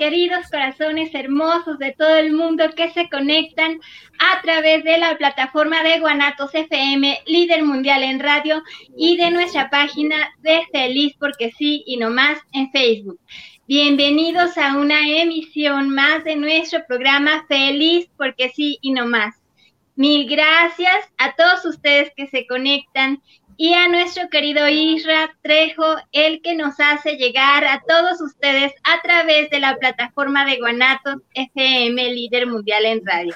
queridos corazones hermosos de todo el mundo que se conectan a través de la plataforma de Guanatos FM, líder mundial en radio, y de nuestra página de Feliz porque sí y no más en Facebook. Bienvenidos a una emisión más de nuestro programa Feliz porque sí y no más. Mil gracias a todos ustedes que se conectan y a nuestro querido Isra Trejo, el que nos hace llegar a todos ustedes a través de la plataforma de Guanatos FM, líder mundial en radio.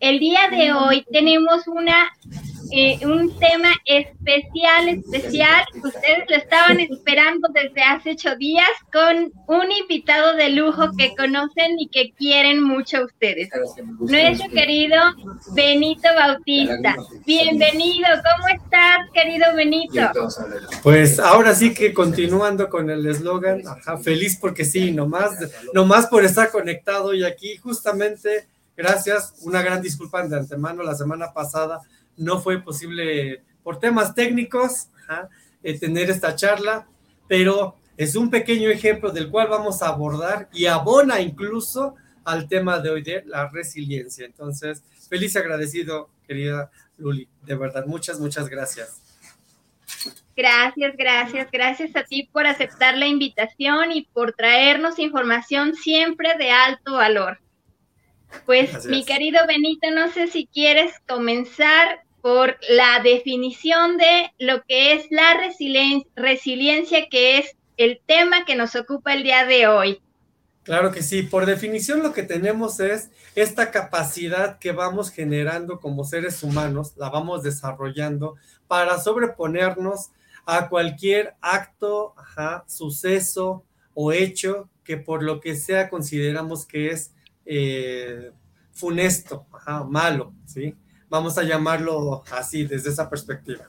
El día de hoy tenemos una eh, un tema especial, especial. Ustedes lo estaban esperando desde hace ocho días con un invitado de lujo que conocen y que quieren mucho ustedes. Nuestro querido Benito Bautista. Bienvenido, ¿cómo estás, querido Benito? Pues ahora sí que continuando con el eslogan, feliz porque sí, nomás, nomás por estar conectado y aquí justamente, gracias, una gran disculpa de antemano, la semana pasada no fue posible por temas técnicos eh, tener esta charla, pero es un pequeño ejemplo del cual vamos a abordar y abona incluso al tema de hoy de la resiliencia. Entonces, feliz agradecido, querida Luli, de verdad, muchas, muchas gracias. Gracias, gracias, gracias a ti por aceptar la invitación y por traernos información siempre de alto valor. Pues mi querido Benito, no sé si quieres comenzar por la definición de lo que es la resiliencia, que es el tema que nos ocupa el día de hoy. Claro que sí, por definición lo que tenemos es esta capacidad que vamos generando como seres humanos, la vamos desarrollando para sobreponernos a cualquier acto, suceso o hecho que por lo que sea consideramos que es eh, funesto, malo, ¿sí? Vamos a llamarlo así, desde esa perspectiva.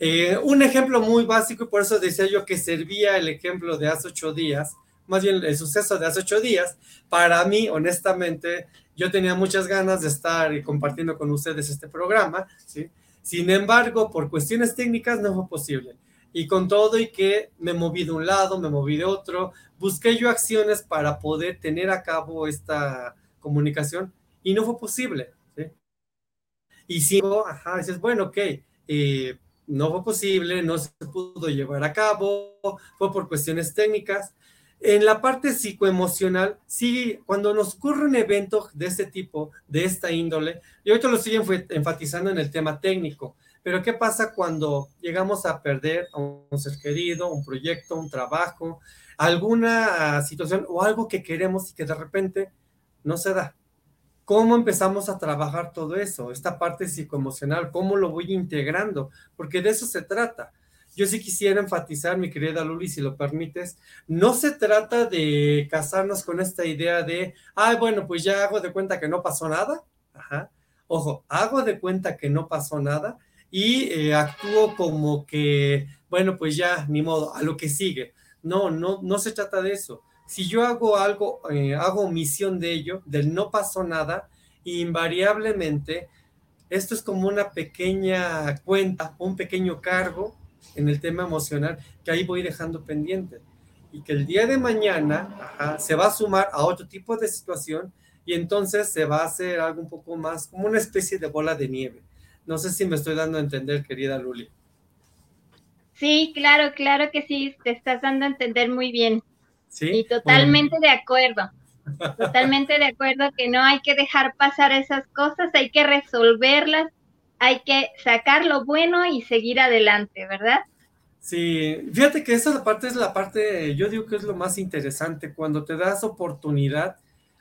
Eh, un ejemplo muy básico, y por eso decía yo que servía el ejemplo de hace ocho días, más bien el suceso de hace ocho días, para mí, honestamente, yo tenía muchas ganas de estar compartiendo con ustedes este programa, ¿sí? Sin embargo, por cuestiones técnicas no fue posible. Y con todo y que me moví de un lado, me moví de otro, busqué yo acciones para poder tener a cabo esta comunicación y no fue posible. Y si, ajá, dices, bueno, ok, eh, no fue posible, no se pudo llevar a cabo, fue por cuestiones técnicas. En la parte psicoemocional, sí, cuando nos ocurre un evento de este tipo, de esta índole, y ahorita lo estoy enfatizando en el tema técnico, pero ¿qué pasa cuando llegamos a perder a un ser querido, un proyecto, un trabajo, alguna situación o algo que queremos y que de repente no se da. ¿Cómo empezamos a trabajar todo eso? Esta parte psicoemocional, ¿cómo lo voy integrando? Porque de eso se trata. Yo sí quisiera enfatizar, mi querida Luli, si lo permites, no se trata de casarnos con esta idea de, ay, bueno, pues ya hago de cuenta que no pasó nada. Ajá. Ojo, hago de cuenta que no pasó nada y eh, actúo como que, bueno, pues ya, ni modo, a lo que sigue. No, no, no se trata de eso si yo hago algo, eh, hago omisión de ello, del no pasó nada, invariablemente esto es como una pequeña cuenta, un pequeño cargo en el tema emocional que ahí voy dejando pendiente y que el día de mañana se va a sumar a otro tipo de situación y entonces se va a hacer algo un poco más como una especie de bola de nieve. No sé si me estoy dando a entender, querida Luli. Sí, claro, claro que sí, te estás dando a entender muy bien. Sí, totalmente de acuerdo. Totalmente de acuerdo que no hay que dejar pasar esas cosas, hay que resolverlas, hay que sacar lo bueno y seguir adelante, ¿verdad? Sí, fíjate que esa parte es la parte, yo digo que es lo más interesante, cuando te das oportunidad,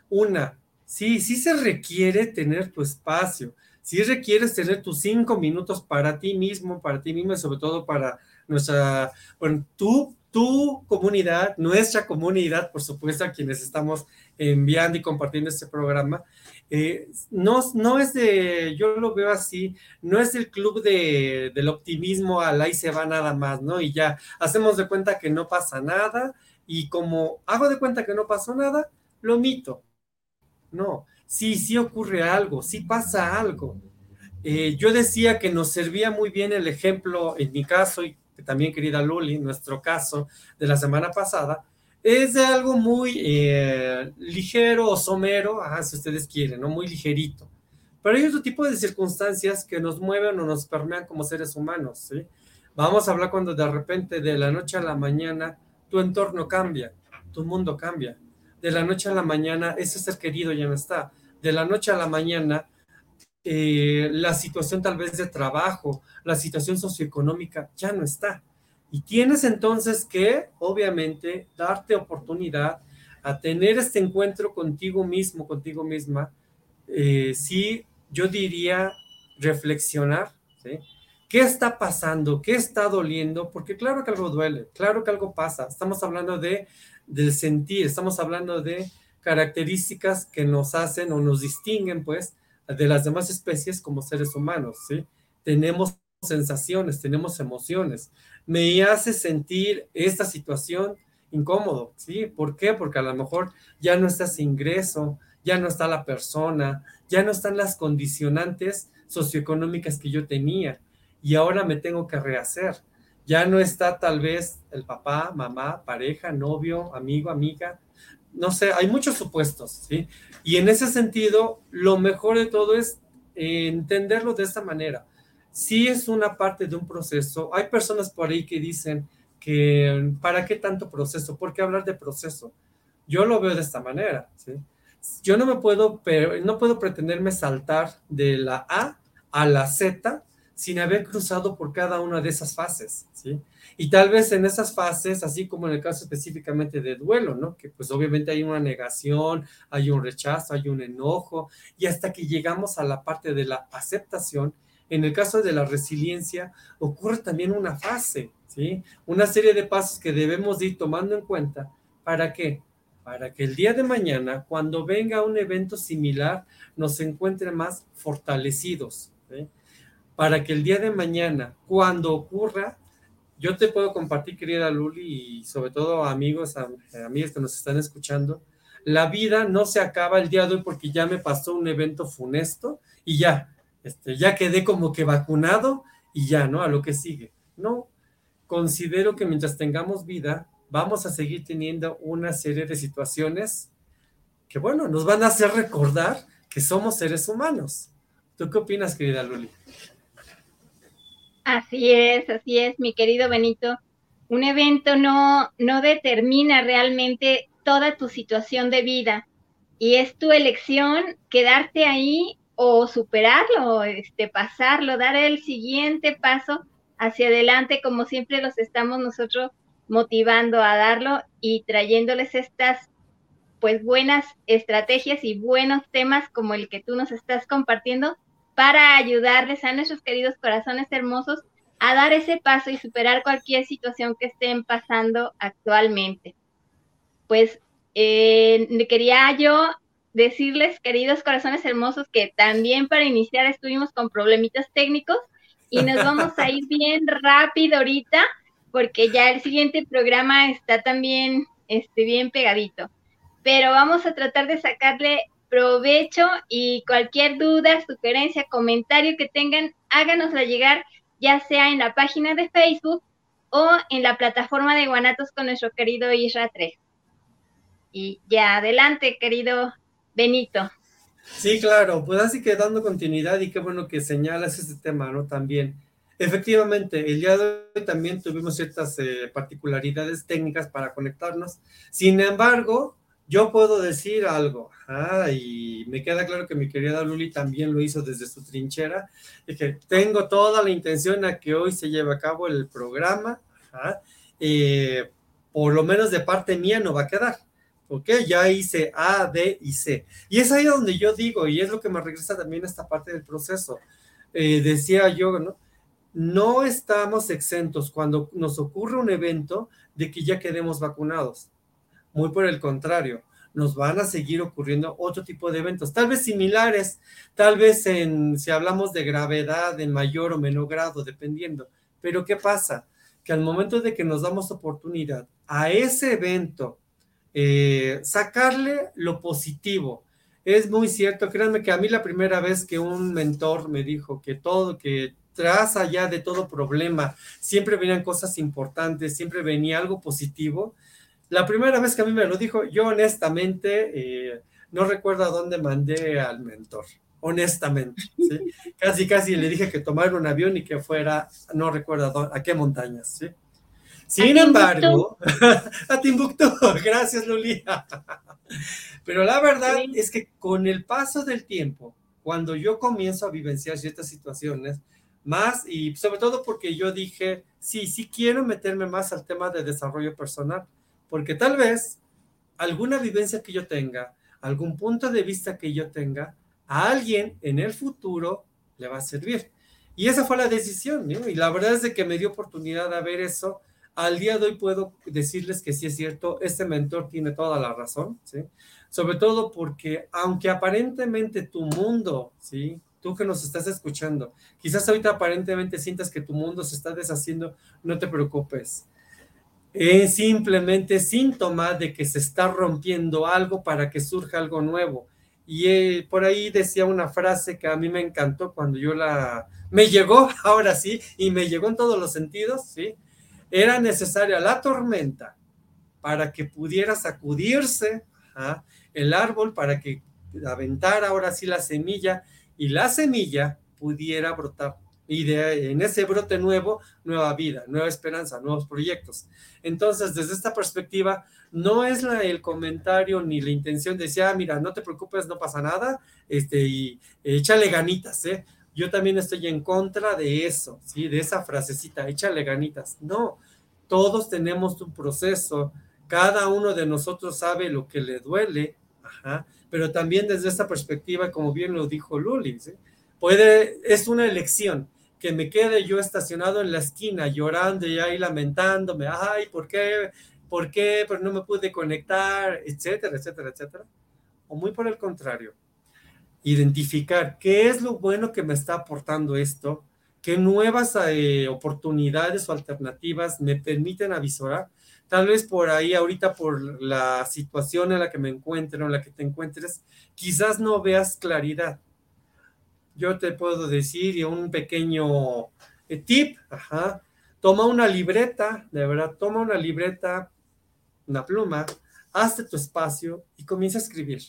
una, sí, sí se requiere tener tu espacio, sí requieres tener tus cinco minutos para ti mismo, para ti mismo y sobre todo para nuestra, bueno, tú tu comunidad, nuestra comunidad, por supuesto, a quienes estamos enviando y compartiendo este programa, eh, no, no es de, yo lo veo así, no es el club de, del optimismo al ahí se va nada más, ¿no? Y ya hacemos de cuenta que no pasa nada y como hago de cuenta que no pasó nada, lo mito. No, sí, sí ocurre algo, sí pasa algo. Eh, yo decía que nos servía muy bien el ejemplo, en mi caso, y también querida Luli, nuestro caso de la semana pasada, es de algo muy eh, ligero o somero, si ustedes quieren, ¿no? Muy ligerito. Pero hay otro tipo de circunstancias que nos mueven o nos permean como seres humanos, ¿sí? Vamos a hablar cuando de repente, de la noche a la mañana, tu entorno cambia, tu mundo cambia. De la noche a la mañana, ese ser querido ya no está. De la noche a la mañana, eh, la situación tal vez de trabajo, la situación socioeconómica ya no está. Y tienes entonces que, obviamente, darte oportunidad a tener este encuentro contigo mismo, contigo misma. Eh, sí, yo diría reflexionar. ¿Qué está pasando? ¿Qué está doliendo? Porque claro que algo duele, claro que algo pasa. Estamos hablando de, del sentir, estamos hablando de características que nos hacen o nos distinguen, pues, de las demás especies como seres humanos, ¿sí? Tenemos sensaciones, tenemos emociones. Me hace sentir esta situación incómodo, ¿sí? ¿Por qué? Porque a lo mejor ya no está ese ingreso, ya no está la persona, ya no están las condicionantes socioeconómicas que yo tenía y ahora me tengo que rehacer. Ya no está tal vez el papá, mamá, pareja, novio, amigo, amiga, no sé, hay muchos supuestos, ¿sí? Y en ese sentido, lo mejor de todo es entenderlo de esta manera. Si es una parte de un proceso, hay personas por ahí que dicen que ¿para qué tanto proceso? ¿Por qué hablar de proceso? Yo lo veo de esta manera, ¿sí? Yo no me puedo, no puedo pretenderme saltar de la A a la Z sin haber cruzado por cada una de esas fases, ¿sí? Y tal vez en esas fases, así como en el caso específicamente de duelo, ¿no? Que pues obviamente hay una negación, hay un rechazo, hay un enojo, y hasta que llegamos a la parte de la aceptación, en el caso de la resiliencia, ocurre también una fase, ¿sí? Una serie de pasos que debemos ir tomando en cuenta. ¿Para qué? Para que el día de mañana, cuando venga un evento similar, nos encuentre más fortalecidos, para que el día de mañana, cuando ocurra, yo te puedo compartir, querida Luli, y sobre todo amigos, amigas que nos están escuchando, la vida no se acaba el día de hoy porque ya me pasó un evento funesto y ya, este, ya quedé como que vacunado y ya, ¿no? A lo que sigue. No, considero que mientras tengamos vida, vamos a seguir teniendo una serie de situaciones que, bueno, nos van a hacer recordar que somos seres humanos. ¿Tú qué opinas, querida Luli? Así es, así es, mi querido Benito. Un evento no, no determina realmente toda tu situación de vida y es tu elección quedarte ahí o superarlo, este, pasarlo, dar el siguiente paso hacia adelante, como siempre los estamos nosotros motivando a darlo y trayéndoles estas pues buenas estrategias y buenos temas como el que tú nos estás compartiendo para ayudarles a nuestros queridos corazones hermosos a dar ese paso y superar cualquier situación que estén pasando actualmente. Pues eh, quería yo decirles, queridos corazones hermosos, que también para iniciar estuvimos con problemitas técnicos y nos vamos a ir bien rápido ahorita porque ya el siguiente programa está también este, bien pegadito. Pero vamos a tratar de sacarle provecho y cualquier duda, sugerencia, comentario que tengan, háganosla llegar ya sea en la página de Facebook o en la plataforma de Guanatos con nuestro querido Isra 3. Y ya adelante, querido Benito. Sí, claro, pues así que dando continuidad y qué bueno que señalas este tema, ¿no? También. Efectivamente, el día de hoy también tuvimos ciertas eh, particularidades técnicas para conectarnos. Sin embargo, yo puedo decir algo, ah, y me queda claro que mi querida Luli también lo hizo desde su trinchera, y que tengo toda la intención a que hoy se lleve a cabo el programa, eh, por lo menos de parte mía no va a quedar, ¿ok? Ya hice A, D y C. Y es ahí donde yo digo, y es lo que me regresa también a esta parte del proceso. Eh, decía yo, ¿no? No estamos exentos cuando nos ocurre un evento de que ya quedemos vacunados muy por el contrario, nos van a seguir ocurriendo otro tipo de eventos, tal vez similares, tal vez en, si hablamos de gravedad, en mayor o menor grado, dependiendo. Pero ¿qué pasa? Que al momento de que nos damos oportunidad a ese evento, eh, sacarle lo positivo, es muy cierto, créanme que a mí la primera vez que un mentor me dijo que todo, que tras allá de todo problema, siempre venían cosas importantes, siempre venía algo positivo. La primera vez que a mí me lo dijo, yo honestamente eh, no recuerdo a dónde mandé al mentor, honestamente. Casi, casi le dije que tomara un avión y que fuera, no recuerdo a, qué montañas. ¿sí? Sin embargo, a Timbuktu, gracias Luli. Pero la verdad es que con el paso del tiempo, cuando yo comienzo a vivenciar ciertas situaciones, más y sobre todo porque yo dije, sí, sí quiero meterme más al tema de desarrollo personal, porque tal vez alguna vivencia que yo tenga, algún punto de vista que yo tenga, a alguien en el futuro le va a servir. Y esa fue la decisión. Y la verdad es de que me dio oportunidad de ver eso. Al día de hoy puedo decirles que sí es cierto, este mentor tiene toda la razón, ¿sí? Sobre todo porque aunque aparentemente tu mundo, ¿sí? Tú que nos estás escuchando, quizás ahorita aparentemente sientas que tu mundo se está deshaciendo, no te preocupes es simplemente síntoma de que se está rompiendo algo para que surja algo nuevo. Y eh, por ahí decía una frase que a mí me encantó cuando yo la... Me llegó, ahora sí, y me llegó en todos los sentidos, ¿sí? Era necesaria la tormenta para que pudiera sacudirse el árbol, para que aventara ahora sí la semilla y la semilla pudiera brotar y de, en ese brote nuevo, nueva vida, nueva esperanza, nuevos proyectos. Entonces, desde esta perspectiva, no es el comentario ni la intención de decir, ah, mira, no te preocupes, no pasa nada, este, y échale ganitas, ¿eh? Yo también estoy en contra de eso, ¿sí? De esa frasecita, échale ganitas. No, todos tenemos un proceso, cada uno de nosotros sabe lo que le duele, ajá, pero también desde esta perspectiva, como bien lo dijo Luli, puede, es una elección que me quede yo estacionado en la esquina llorando y ahí lamentándome, ay, ¿por qué? ¿Por qué? Pero no me pude conectar, etcétera, etcétera, etcétera. O muy por el contrario, identificar qué es lo bueno que me está aportando esto, qué nuevas eh, oportunidades o alternativas me permiten avisorar. Tal vez por ahí, ahorita por la situación en la que me encuentro, en la que te encuentres, quizás no veas claridad yo te puedo decir, y un pequeño eh, tip, toma una libreta, de verdad, toma una libreta, una pluma, hazte tu espacio y comienza a escribir.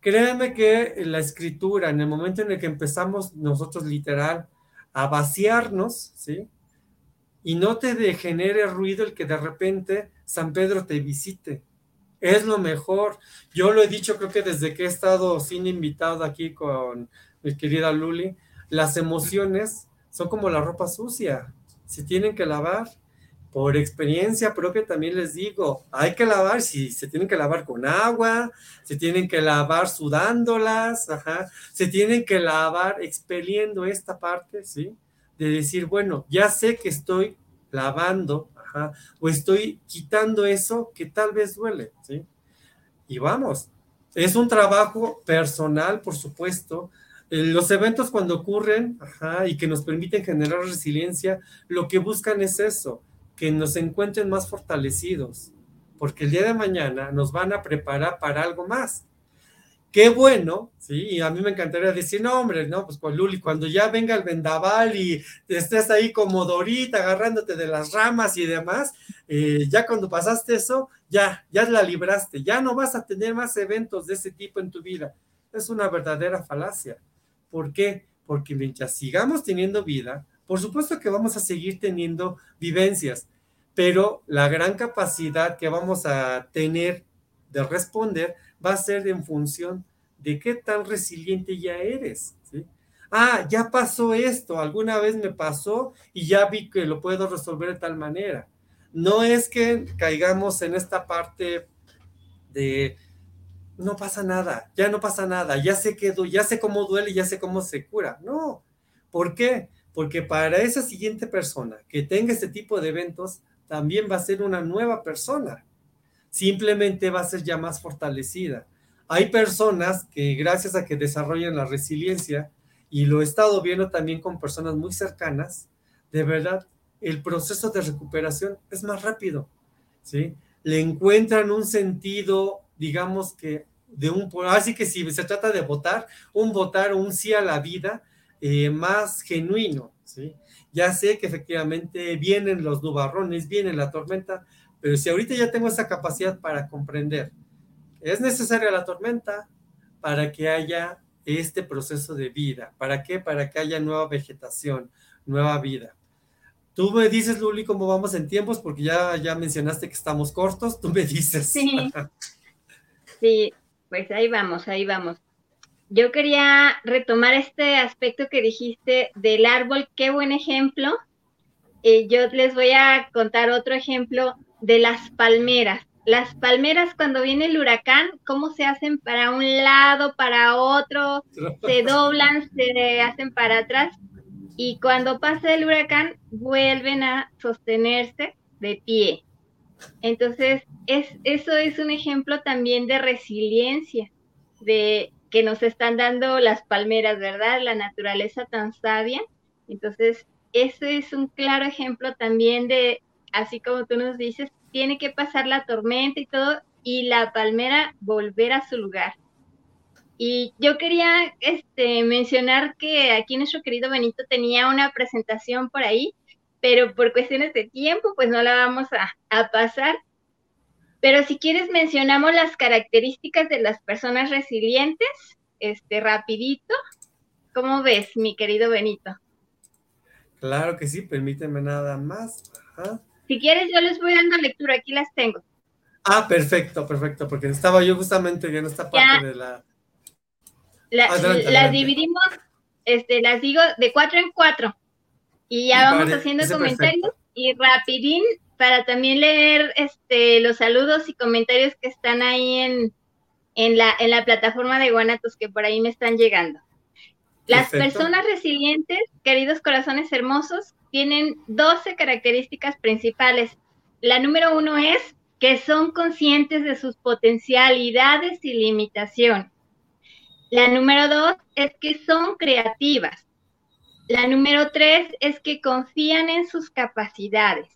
Créeme que la escritura, en el momento en el que empezamos nosotros literal a vaciarnos, ¿sí? Y no te genere ruido el que de repente San Pedro te visite. Es lo mejor. Yo lo he dicho, creo que desde que he estado sin invitado aquí con mi querida Luli, las emociones son como la ropa sucia, se tienen que lavar. Por experiencia propia también les digo, hay que lavar, si se tienen que lavar con agua, se tienen que lavar sudándolas, se tienen que lavar expeliendo esta parte, ¿sí? De decir, bueno, ya sé que estoy lavando, o estoy quitando eso que tal vez duele, ¿sí? Y vamos, es un trabajo personal, por supuesto, los eventos cuando ocurren y que nos permiten generar resiliencia, lo que buscan es eso, que nos encuentren más fortalecidos, porque el día de mañana nos van a preparar para algo más. Qué bueno, sí, y a mí me encantaría decir, no, hombre, no, pues con Luli, cuando ya venga el vendaval y estés ahí como Dorita agarrándote de las ramas y demás, eh, ya cuando pasaste eso, ya, ya la libraste, ya no vas a tener más eventos de ese tipo en tu vida. Es una verdadera falacia. ¿Por qué? Porque mientras sigamos teniendo vida, por supuesto que vamos a seguir teniendo vivencias, pero la gran capacidad que vamos a tener de responder va a ser en función de qué tan resiliente ya eres. Ah, ya pasó esto, alguna vez me pasó y ya vi que lo puedo resolver de tal manera. No es que caigamos en esta parte de no pasa nada, ya no pasa nada, ya sé que, ya sé cómo duele, ya sé cómo se cura. No, ¿por qué? Porque para esa siguiente persona que tenga este tipo de eventos, también va a ser una nueva persona. Simplemente va a ser ya más fortalecida. Hay personas que gracias a que desarrollan la resiliencia, y lo he estado viendo también con personas muy cercanas, de verdad, el proceso de recuperación es más rápido, ¿sí? Le encuentran un sentido digamos que de un, así que si se trata de votar, un votar, un sí a la vida, eh, más genuino, ¿sí? Ya sé que efectivamente vienen los nubarrones, viene la tormenta, pero si ahorita ya tengo esa capacidad para comprender, es necesaria la tormenta para que haya este proceso de vida. ¿Para qué? Para que haya nueva vegetación, nueva vida. Tú me dices, Luli, cómo vamos en tiempos, porque ya, ya mencionaste que estamos cortos, tú me dices. Sí. sí, pues ahí vamos, ahí vamos. Yo quería retomar este aspecto que dijiste del árbol, qué buen ejemplo. Eh, yo les voy a contar otro ejemplo de las palmeras. Las palmeras cuando viene el huracán, ¿cómo se hacen para un lado, para otro? Se doblan, se hacen para atrás y cuando pasa el huracán vuelven a sostenerse de pie. Entonces, es, eso es un ejemplo también de resiliencia, de que nos están dando las palmeras, ¿verdad? La naturaleza tan sabia. Entonces, eso es un claro ejemplo también de, así como tú nos dices, tiene que pasar la tormenta y todo, y la palmera volver a su lugar. Y yo quería este, mencionar que aquí nuestro querido Benito tenía una presentación por ahí, pero por cuestiones de tiempo, pues no la vamos a, a pasar. Pero si quieres mencionamos las características de las personas resilientes, este, rapidito. ¿Cómo ves, mi querido Benito? Claro que sí, permíteme nada más. Si quieres, yo les voy dando lectura, aquí las tengo. Ah, perfecto, perfecto, porque estaba yo justamente en esta parte de la... las dividimos, este, las digo de cuatro en cuatro y ya vamos haciendo comentarios y rapidín para también leer este, los saludos y comentarios que están ahí en, en, la, en la plataforma de Guanatos que por ahí me están llegando. Las personas resilientes, queridos corazones hermosos, tienen 12 características principales. La número uno es que son conscientes de sus potencialidades y limitaciones. La número dos es que son creativas. La número tres es que confían en sus capacidades.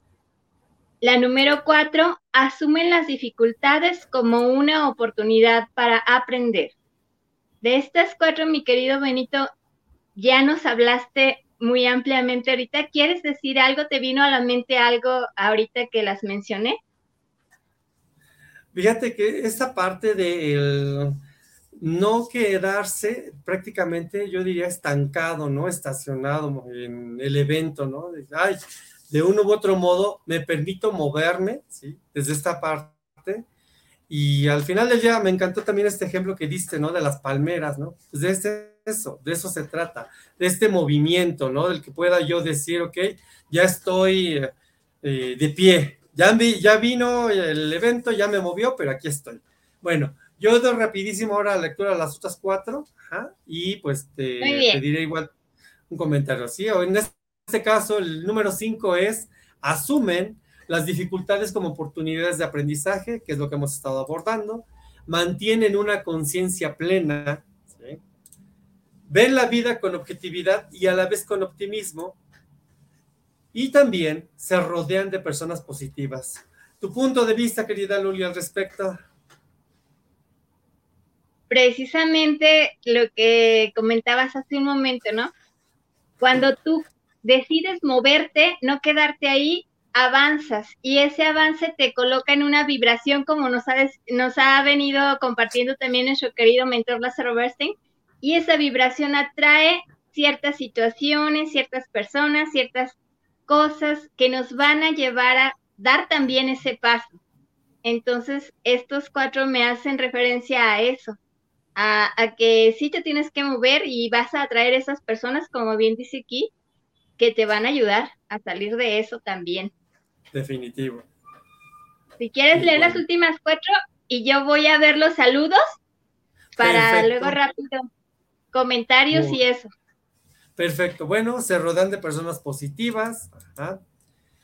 La número cuatro, asumen las dificultades como una oportunidad para aprender. De estas cuatro, mi querido Benito, ya nos hablaste muy ampliamente ahorita. ¿Quieres decir algo? ¿Te vino a la mente algo ahorita que las mencioné? Fíjate que esta parte de no quedarse prácticamente, yo diría, estancado, ¿no? Estacionado en el evento, ¿no? ay, de uno u otro modo me permito moverme, ¿sí? Desde esta parte. Y al final del día me encantó también este ejemplo que diste, ¿no? De las palmeras, ¿no? Pues de este, eso, de eso se trata, de este movimiento, ¿no? Del que pueda yo decir, ok, ya estoy eh, de pie, ya, ya vino el evento, ya me movió, pero aquí estoy. Bueno, yo doy rapidísimo ahora la lectura de las otras cuatro, y pues te, te diré igual un comentario, ¿sí? O en este este caso, el número cinco es asumen las dificultades como oportunidades de aprendizaje, que es lo que hemos estado abordando, mantienen una conciencia plena, ven la vida con objetividad y a la vez con optimismo, y también se rodean de personas positivas. ¿Tu punto de vista, querida Luli, al respecto? Precisamente lo que comentabas hace un momento, ¿no? Cuando tú decides moverte, no quedarte ahí, avanzas y ese avance te coloca en una vibración como nos ha, venido compartiendo también nuestro querido mentor Lázaro Bernstein y esa vibración atrae ciertas situaciones, ciertas personas, ciertas cosas que nos van a llevar a dar también ese paso. Entonces, estos cuatro me hacen referencia a eso, a, a que sí te tienes que mover y vas a atraer esas personas, como bien dice aquí, que te van a ayudar a salir de eso también. Definitivo. Si quieres leer las últimas cuatro y yo voy a ver los saludos para luego rápido comentarios y eso. Perfecto. Bueno, se rodean de personas positivas.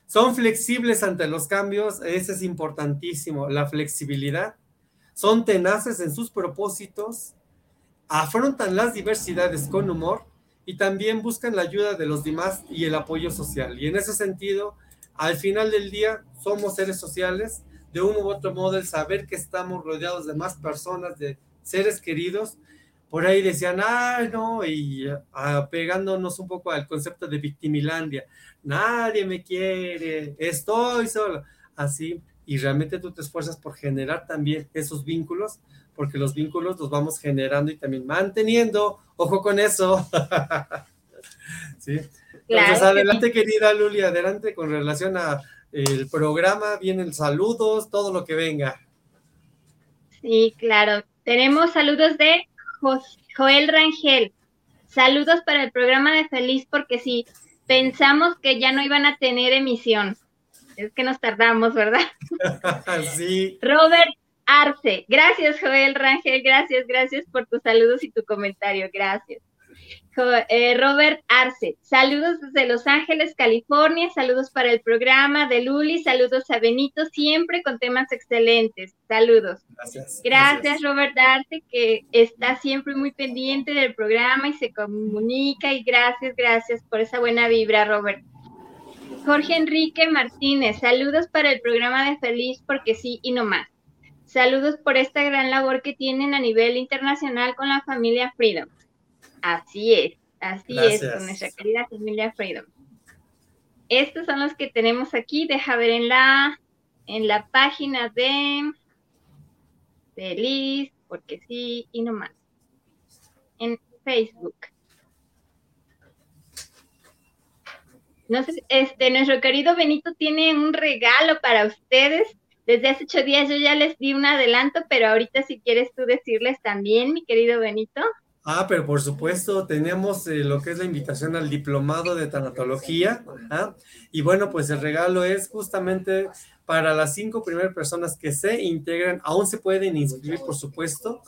Son flexibles ante los cambios. Ese es importantísimo. La flexibilidad. Son tenaces en sus propósitos. Afrontan las diversidades con humor y también buscan la ayuda de los demás y el apoyo social. Y en ese sentido, al final del día, somos seres sociales, de uno u otro modo, el saber que estamos rodeados de más personas, de seres queridos, por ahí decían, ay, no, y apegándonos un poco al concepto de victimilandia, nadie me quiere, estoy solo, así, y realmente tú te esfuerzas por generar también esos vínculos, porque los vínculos los vamos generando y también manteniendo, ojo con eso. ¿Sí? Entonces, adelante, querida Luli, adelante con relación a el programa, vienen saludos, todo lo que venga. Sí, claro. Tenemos saludos de Joel Rangel, saludos para el programa de Feliz porque sí, pensamos que ya no iban a tener emisión. Es que nos tardamos, ¿verdad? sí. Robert Arce, gracias Joel Rangel, gracias, gracias por tus saludos y tu comentario, gracias. Eh, Robert Arce. Saludos desde Los Ángeles, California. Saludos para el programa de Luli. Saludos a Benito, siempre con temas excelentes. Saludos. Gracias. Gracias, Robert Arce, que está siempre muy pendiente del programa y se comunica. Y gracias, gracias por esa buena vibra, Robert. Jorge Enrique Martínez. Saludos para el programa de Feliz porque sí y no más. Saludos por esta gran labor que tienen a nivel internacional con la familia Freedom. Así es, así es, con nuestra querida familia Freedom. Estos son los que tenemos aquí. Deja ver en la, en la página de Feliz, porque sí y no más. En Facebook. Sé, este, nuestro querido Benito tiene un regalo para ustedes. Desde hace ocho días yo ya les di un adelanto, pero ahorita si quieres tú decirles también, mi querido Benito. Ah, pero por supuesto, tenemos eh, lo que es la invitación al diplomado de tanatología. Y bueno, pues el regalo es justamente para las cinco primeras personas que se integran, aún se pueden inscribir, por supuesto.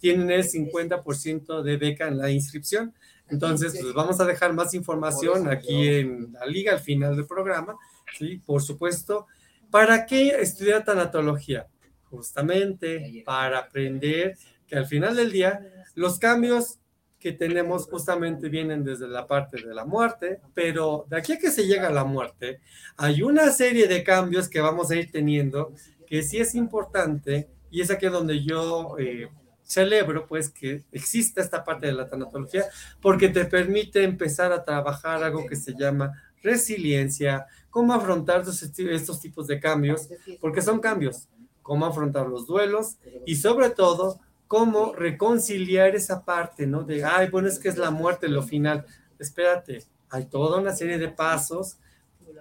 Tienen el 50% de beca en la inscripción. Entonces, pues vamos a dejar más información aquí en la liga al final del programa. Sí, por supuesto. ¿Para qué estudiar tanatología? Justamente para aprender que al final del día los cambios que tenemos justamente vienen desde la parte de la muerte, pero de aquí a que se llega a la muerte, hay una serie de cambios que vamos a ir teniendo que sí es importante y es aquí donde yo eh, celebro pues que exista esta parte de la tanatología porque te permite empezar a trabajar algo que se llama resiliencia, cómo afrontar estos, tipos de cambios, porque son cambios, cómo afrontar los duelos y sobre todo cómo reconciliar esa parte, ¿no? De, ay, bueno, es que es la muerte lo final. Espérate, hay toda una serie de pasos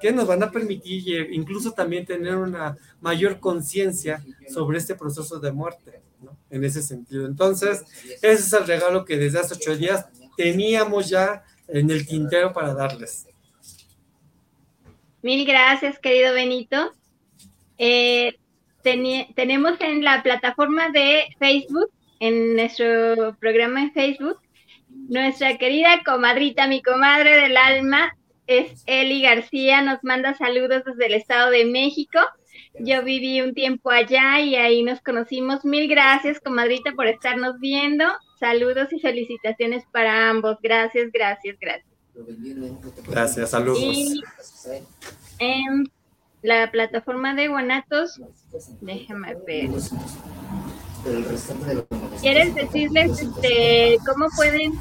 que nos van a permitir incluso también tener una mayor conciencia sobre este proceso de muerte, En ese sentido. Entonces, ese es el regalo que desde hace ocho días teníamos ya en el tintero para darles. Mil gracias, querido Benito. Eh, tenemos en la plataforma de Facebook en nuestro programa en Facebook. Nuestra querida comadrita, mi comadre del alma, es Eli García, nos manda saludos desde el Estado de México. Yo viví un tiempo allá y ahí nos conocimos. Mil gracias, comadrita, por estarnos viendo. Saludos y felicitaciones para ambos. Gracias, gracias, gracias. Gracias, saludos. en la plataforma de Guanatos, déjame ver. ¿Quieres decirles este, cómo pueden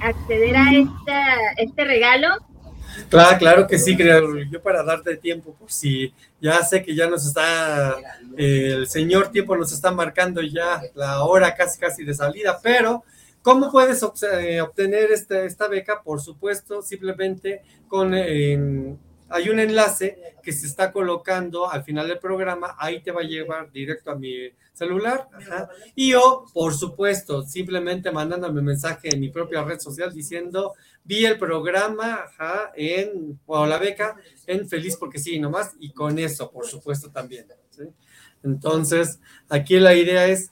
acceder a esta, este regalo? Claro, claro que sí, creo. Yo para darte tiempo, por si ya sé que ya nos está, el señor tiempo nos está marcando ya la hora casi casi de salida, pero ¿cómo puedes eh, obtener esta, esta beca? Por supuesto, simplemente con hay un enlace que se está colocando al final del programa, ahí te va a llevar directo a mi celular. Y yo, por supuesto, simplemente mandándome mensaje en mi propia red social diciendo, vi el programa en, o la beca en Feliz porque sí, nomás, y con eso, por supuesto, también. Entonces, aquí la idea es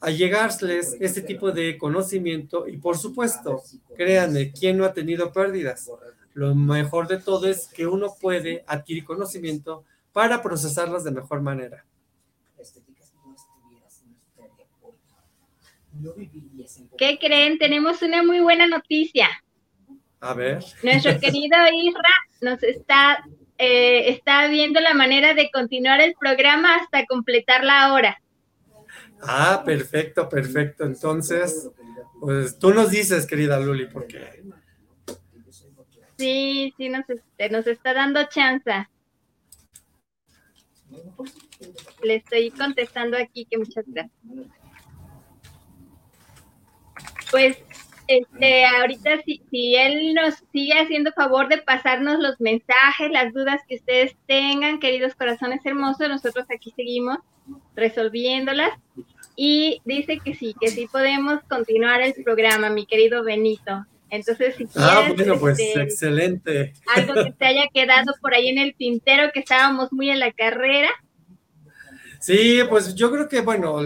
allegarles este tipo de conocimiento y por supuesto, créanme, ¿quién no ha tenido pérdidas? Lo mejor de todo es que uno puede adquirir conocimiento para procesarlas de mejor manera. ¿Qué creen? Tenemos una muy buena noticia. A ver. Nuestro querido Isra nos está, eh, está viendo la manera de continuar el programa hasta completar la hora. Ah, perfecto, perfecto. Entonces, pues tú nos dices, querida Luli, porque... Sí, sí, nos, este, nos está dando chance. Le estoy contestando aquí que muchas gracias. Pues este, ahorita si, si él nos sigue haciendo favor de pasarnos los mensajes, las dudas que ustedes tengan, queridos corazones hermosos, nosotros aquí seguimos resolviéndolas. Y dice que sí, que sí podemos continuar el programa, mi querido Benito. Entonces, si ah, bueno, pues este, excelente. Algo que te haya quedado por ahí en el tintero, que estábamos muy en la carrera, Sí, pues yo creo que, bueno,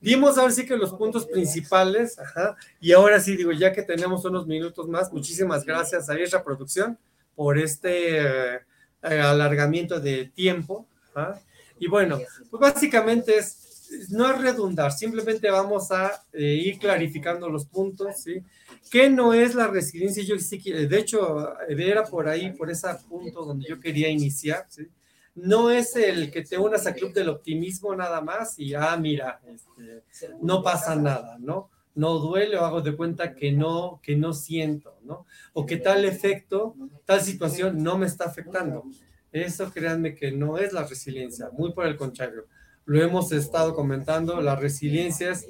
dimos ahora sí que los puntos principales, ajá, y ahora sí, digo, ya que tenemos unos minutos más, muchísimas gracias a esta producción por este eh, alargamiento de tiempo, ajá, y bueno, pues básicamente es, no es redundar, simplemente vamos a eh, ir clarificando los puntos, ¿sí? ¿Qué no es la resiliencia? Yo sí de hecho, era por ahí, por ese punto donde yo quería iniciar, ¿sí? No es el que te unas al club del optimismo nada más y, ah, mira, este, no pasa nada, ¿no? No duele o hago de cuenta que no, que no siento, ¿no? O que tal efecto, tal situación no me está afectando. Eso créanme que no es la resiliencia, muy por el contrario. Lo hemos estado comentando, la resiliencia es,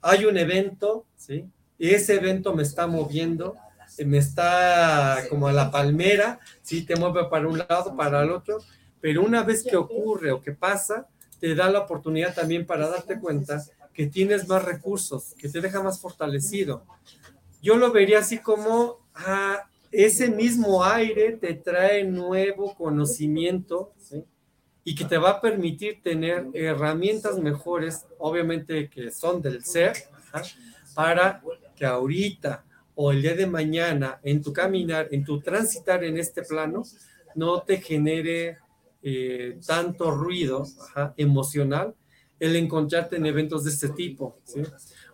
hay un evento, ¿sí? Y ese evento me está moviendo, me está como a la palmera, ¿sí? Te mueve para un lado, para el otro, pero una vez que ocurre o que pasa, te da la oportunidad también para darte cuenta que tienes más recursos, que te deja más fortalecido. Yo lo vería así como ah, ese mismo aire te trae nuevo conocimiento y que te va a permitir tener herramientas mejores, obviamente que son del ser, para que ahorita o el día de mañana en tu caminar, en tu transitar en este plano, no te genere eh, tanto ruido emocional el encontrarte en eventos de este tipo. ¿sí?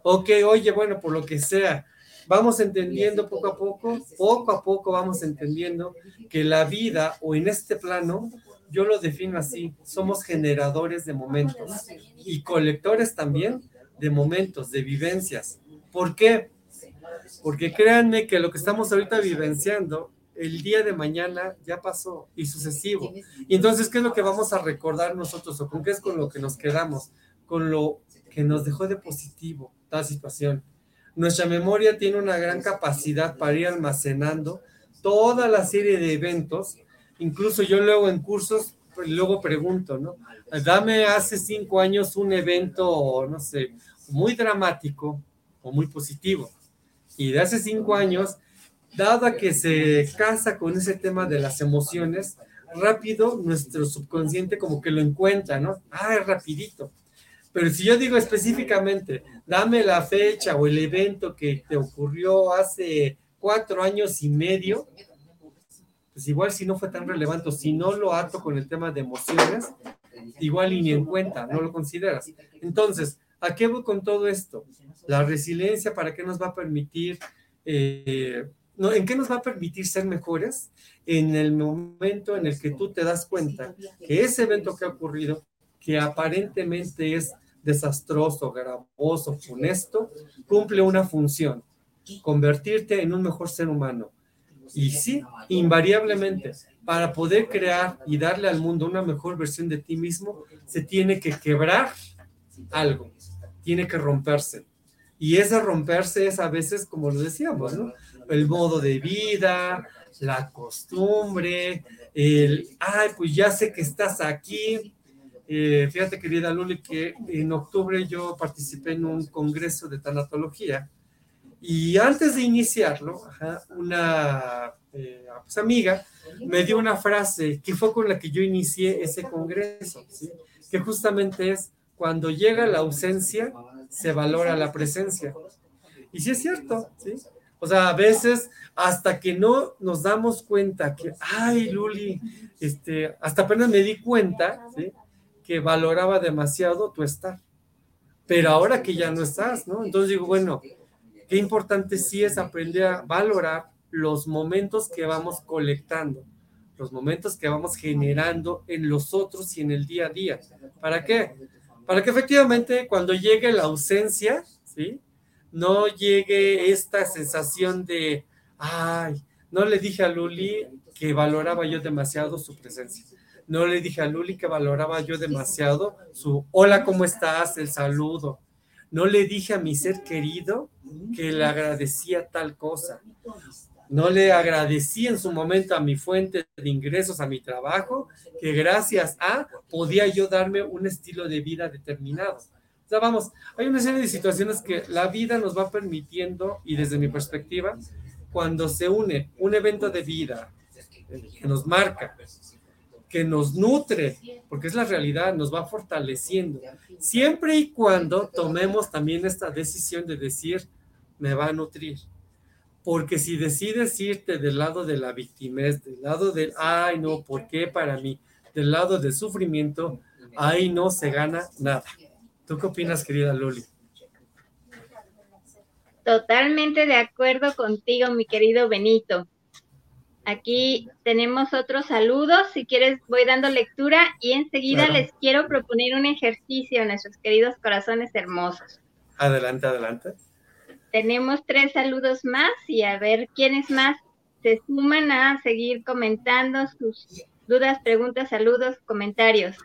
Ok, oye, bueno, por lo que sea, vamos entendiendo poco a poco, poco a poco vamos entendiendo que la vida o en este plano, yo lo defino así, somos generadores de momentos y colectores también de momentos, de vivencias. ¿Por qué? Porque créanme que lo que estamos ahorita vivenciando el día de mañana ya pasó y sucesivo. Y entonces, ¿qué es lo que vamos a recordar nosotros o con qué es con lo que nos quedamos? Con lo que nos dejó de positivo tal situación. Nuestra memoria tiene una gran capacidad para ir almacenando toda la serie de eventos. Incluso yo luego en cursos, pues, luego pregunto, ¿no? Dame hace cinco años un evento, no sé, muy dramático o muy positivo. Y de hace cinco años, dada que se casa con ese tema de las emociones, rápido nuestro subconsciente como que lo encuentra, ¿no? Ah, es rapidito. Pero si yo digo específicamente, dame la fecha o el evento que te ocurrió hace cuatro años y medio, pues igual si no fue tan relevante, si no lo ato con el tema de emociones, igual ni en cuenta, no lo consideras. Entonces, ¿a qué voy con todo esto? La resiliencia, ¿para qué nos va a permitir eh, ¿En qué nos va a permitir ser mejores? En el momento en el que tú te das cuenta que ese evento que ha ocurrido, que aparentemente es desastroso, gravoso, funesto, cumple una función, convertirte en un mejor ser humano. Y sí, invariablemente, para poder crear y darle al mundo una mejor versión de ti mismo, se tiene que quebrar algo, tiene que romperse. Y ese romperse es a veces, como lo decíamos, ¿no? El modo de vida, la costumbre, el, ay, pues ya sé que estás aquí. Eh, fíjate, querida Luli, que en octubre yo participé en un congreso de tanatología y antes de iniciarlo, una eh, pues, amiga me dio una frase que fue con la que yo inicié ese congreso, que justamente es, cuando llega la ausencia, se valora la presencia. Y sí es cierto, ¿sí? O sea, a veces hasta que no nos damos cuenta que, ay, Luli, este, hasta apenas me di cuenta, ¿sí? Que valoraba demasiado tu estar. Pero ahora que ya no estás, ¿no? Entonces digo, bueno, qué importante sí es aprender a valorar los momentos que vamos colectando, los momentos que vamos generando en los otros y en el día a día. ¿Para qué? Para que efectivamente cuando llegue la ausencia, ¿sí? No llegue esta sensación de, ay, no le dije a Luli que valoraba yo demasiado su presencia. No le dije a Luli que valoraba yo demasiado su hola, ¿cómo estás? El saludo. No le dije a mi ser querido que le agradecía tal cosa. No le agradecí en su momento a mi fuente de ingresos, a mi trabajo, que gracias a podía yo darme un estilo de vida determinado. O sea, vamos, hay una serie de situaciones que la vida nos va permitiendo y desde mi perspectiva, cuando se une un evento de vida que nos marca, que nos nutre, porque es la realidad, nos va fortaleciendo, siempre y cuando tomemos también esta decisión de decir, me va a nutrir. Porque si decides irte del lado de la victimez, del lado del, ay, no, ¿por qué para mí? Del lado del sufrimiento, ahí no se gana nada. ¿Tú qué opinas, querida Luli? Totalmente de acuerdo contigo, mi querido Benito. Aquí tenemos otros saludos. Si quieres, voy dando lectura y enseguida les quiero proponer un ejercicio a nuestros queridos corazones hermosos. Adelante, adelante. Tenemos tres saludos más y a ver quiénes más se suman a seguir comentando sus dudas, preguntas, saludos, comentarios.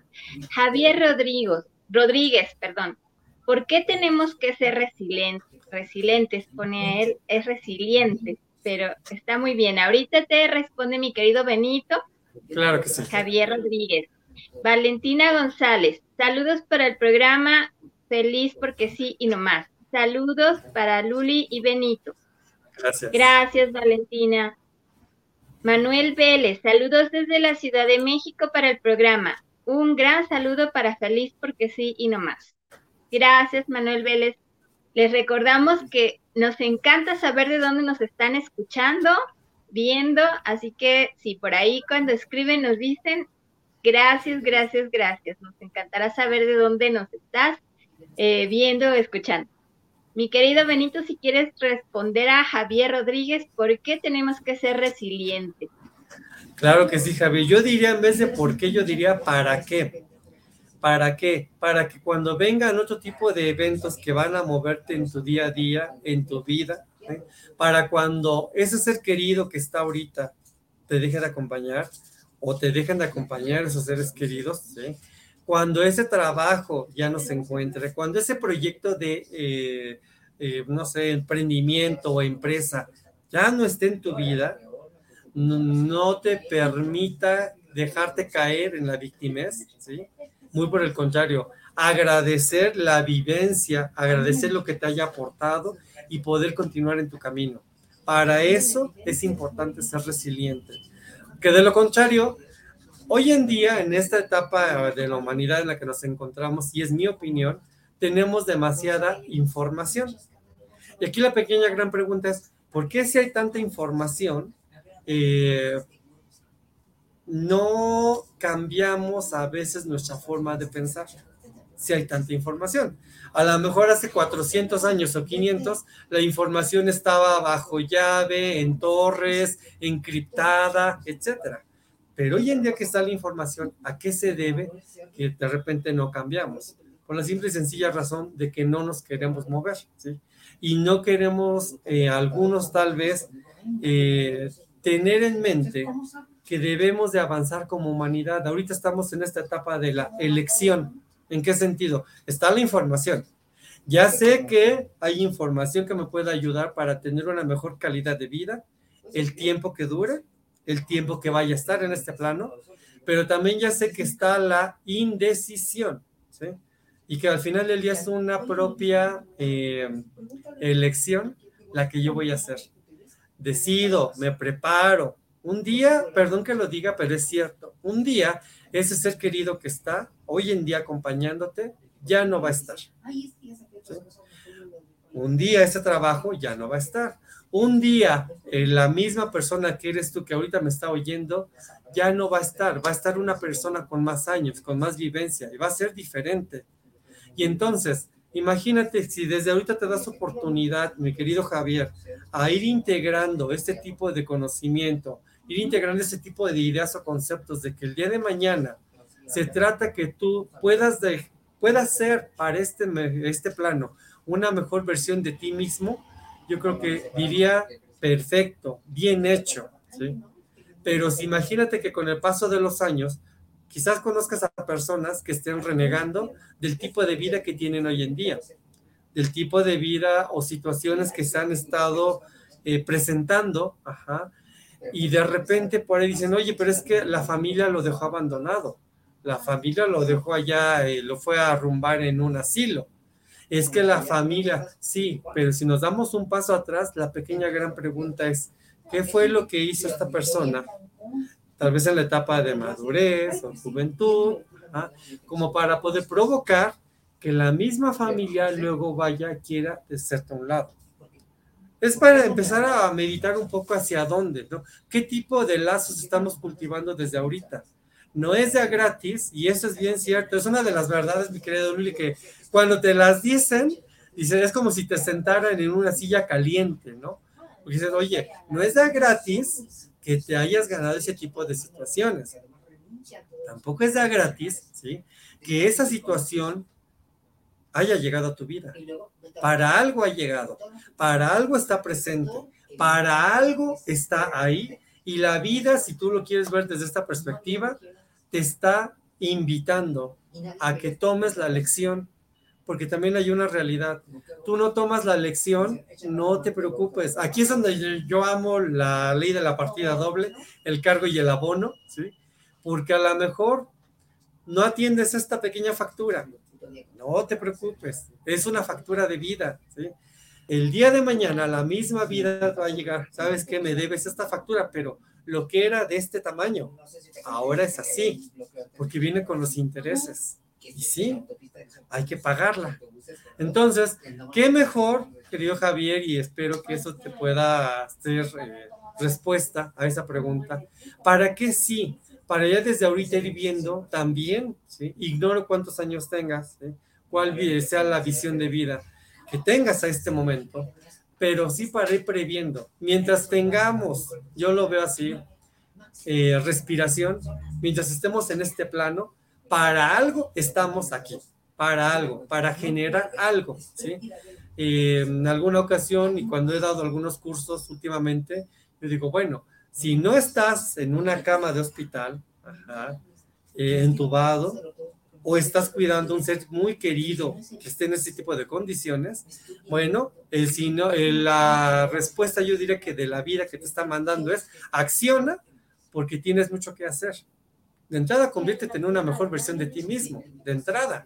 Javier Rodríguez, Rodríguez, perdón. ¿Por qué tenemos que ser resilientes? Resilientes, pone él, es resiliente, pero está muy bien. Ahorita te responde mi querido Benito. Claro que sí. Javier Rodríguez. Valentina González, saludos para el programa Feliz porque sí y no más. Saludos para Luli y Benito. Gracias. Gracias, Valentina. Manuel Vélez, saludos desde la Ciudad de México para el programa. Un gran saludo para Feliz porque sí y no más. Gracias, Manuel Vélez. Les recordamos que nos encanta saber de dónde nos están escuchando, viendo, así que si por ahí cuando escriben nos dicen, gracias, gracias, gracias. Nos encantará saber de dónde nos estás eh, viendo o escuchando. Mi querido Benito, si quieres responder a Javier Rodríguez, ¿por qué tenemos que ser resilientes? Claro que sí, Javier. Yo diría, en vez de por qué, yo diría para qué. ¿Para qué? Para que cuando vengan otro tipo de eventos que van a moverte en tu día a día, en tu vida, ¿eh? para cuando ese ser querido que está ahorita te deje de acompañar o te dejen de acompañar esos seres queridos, cuando ese trabajo ya no se encuentre, cuando ese proyecto de eh, eh, no sé, emprendimiento o empresa ya no esté en tu vida, no, te permita dejarte caer en la victimez, ¿sí? Muy por el contrario, agradecer la vivencia, agradecer lo que te haya aportado y poder continuar en tu camino. Para eso es importante ser resiliente. Que de lo contrario, hoy en día, en esta etapa de la humanidad en la que nos encontramos, y es mi opinión, tenemos demasiada información. Y aquí la pequeña gran pregunta es, ¿por qué si hay tanta información, eh, no cambiamos a veces nuestra forma de pensar? Si hay tanta información. A lo mejor hace 400 años o 500 la información estaba bajo llave, en torres, encriptada, etcétera. Pero hoy en día que está la información, ¿a qué se debe que de repente no cambiamos? Por la simple y sencilla razón de que no nos queremos mover, ¿sí? y no queremos eh, algunos tal vez eh, tener en mente que debemos de avanzar como humanidad. Ahorita estamos en esta etapa de la elección. ¿En qué sentido? Está la información. Ya sé que hay información que me puede ayudar para tener una mejor calidad de vida, el tiempo que dure, el tiempo que vaya a estar en este plano, pero también ya sé que está la indecisión. ¿sí? y que al final del día es una propia eh, elección la que yo voy a hacer. Decido, me preparo. Un día, perdón que lo diga, pero es cierto, un día ese ser querido que está hoy en día acompañándote ya no va a estar. Un día ese trabajo ya no va a estar. Un día eh, la misma persona que eres tú que ahorita me está oyendo ya no va a estar. Va a estar una persona con más años, con más vivencia y va a ser diferente y entonces, imagínate si desde ahorita te das oportunidad, mi querido Javier, a ir integrando este tipo de conocimiento, ir integrando este tipo de ideas o conceptos de que el día de mañana se trata que tú puedas pueda ser para este, este plano una mejor versión de ti mismo, yo creo que diría perfecto, bien hecho, ¿sí? Pero si imagínate que con el paso de los años, quizás conozcas a personas que estén renegando del tipo de vida que tienen hoy en día, del tipo de vida o situaciones que se han estado eh, presentando, y de repente por ahí dicen, oye, pero es que la familia lo dejó abandonado, la familia lo dejó allá, eh, lo fue a arrumbar en un asilo. Es que la familia, sí, pero si nos damos un paso atrás, la pequeña gran pregunta es, ¿qué fue lo que hizo esta persona? Tal vez en la etapa de madurez o juventud, ¿ah? como para poder provocar que la misma familia luego vaya, quiera hacerte a un lado. Es para empezar a meditar un poco hacia dónde, ¿no? ¿Qué tipo de lazos estamos cultivando desde ahorita? No es de gratis, y eso es bien cierto. Es una de las verdades, mi querido Luli, que cuando te las dicen, dicen, es como si te sentaran en una silla caliente, ¿no? Porque dices, oye, no es de gratis que te hayas ganado ese tipo de situaciones. Tampoco es gratis, ¿sí? Que esa situación haya llegado a tu vida. Para algo ha llegado, para algo está presente, para algo está ahí. Y la vida, si tú lo quieres ver desde esta perspectiva, te está invitando a que tomes la lección, porque también hay una realidad. Tú no tomas la lección, no te preocupes. Aquí es donde yo amo la ley de la partida doble, el cargo y el abono, ¿sí? Porque a lo mejor no atiendes esta pequeña factura, no te preocupes, es una factura de vida, ¿sí? El día de mañana la misma vida va a llegar, sabes que me debes esta factura, pero lo que era de este tamaño, ahora es así, porque viene con los intereses. Y sí, hay que pagarla. Entonces, ¿qué mejor, querido Javier? Y espero que eso te pueda hacer eh, respuesta a esa pregunta. ¿Para qué sí? Para ya desde ahorita ir viendo también, ¿sí? ignoro cuántos años tengas, ¿sí? cuál sea la visión de vida que tengas a este momento, pero sí para ir previendo. Mientras tengamos, yo lo veo así, eh, respiración, mientras estemos en este plano, para algo estamos aquí, para algo, para generar algo, ¿sí? En alguna ocasión y cuando he dado algunos cursos últimamente, yo digo, bueno, si no estás en una cama de hospital, eh, entubado, o estás cuidando un ser muy querido que esté en ese tipo de condiciones, bueno, el, sino, la respuesta yo diría que de la vida que te está mandando es acciona porque tienes mucho que hacer. De entrada, conviértete en una mejor versión de ti mismo, de entrada.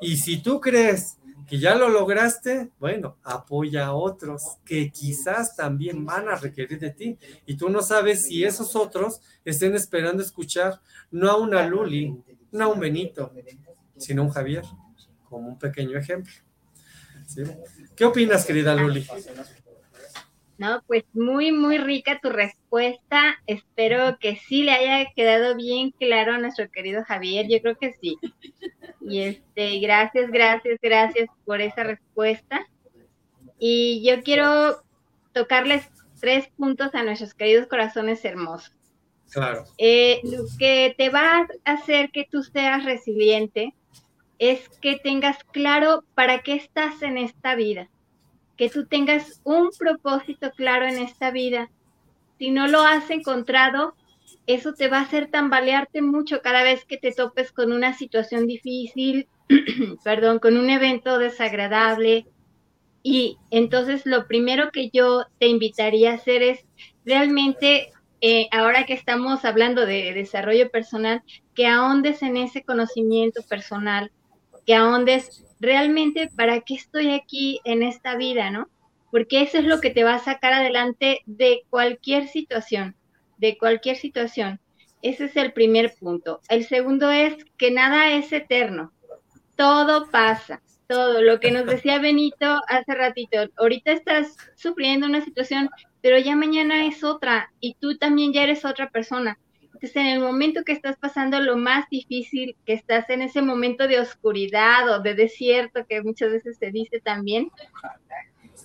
Y si tú crees que ya lo lograste, bueno, apoya a otros que quizás también van a requerir de ti. Y tú no sabes si esos otros estén esperando escuchar no a una Luli, no un Benito, sino un Javier, como un pequeño ejemplo. ¿Qué opinas, querida Luli? No, pues muy, muy rica tu respuesta. Espero que sí le haya quedado bien claro a nuestro querido Javier. Yo creo que sí. Y este, gracias, gracias, gracias por esa respuesta. Y yo quiero tocarles tres puntos a nuestros queridos corazones hermosos. Claro. Eh, lo que te va a hacer que tú seas resiliente es que tengas claro para qué estás en esta vida, que tú tengas un propósito claro en esta vida. Si no lo has encontrado, eso te va a hacer tambalearte mucho cada vez que te topes con una situación difícil, perdón, con un evento desagradable. Y entonces lo primero que yo te invitaría a hacer es realmente eh, ahora que estamos hablando de desarrollo personal, que ahondes en ese conocimiento personal, que ahondes realmente para qué estoy aquí en esta vida, ¿no? Porque eso es lo que te va a sacar adelante de cualquier situación, de cualquier situación. Ese es el primer punto. El segundo es que nada es eterno, todo pasa, todo. Lo que nos decía Benito hace ratito, ahorita estás sufriendo una situación pero ya mañana es otra y tú también ya eres otra persona. Entonces, en el momento que estás pasando lo más difícil, que estás en ese momento de oscuridad o de desierto, que muchas veces se dice también,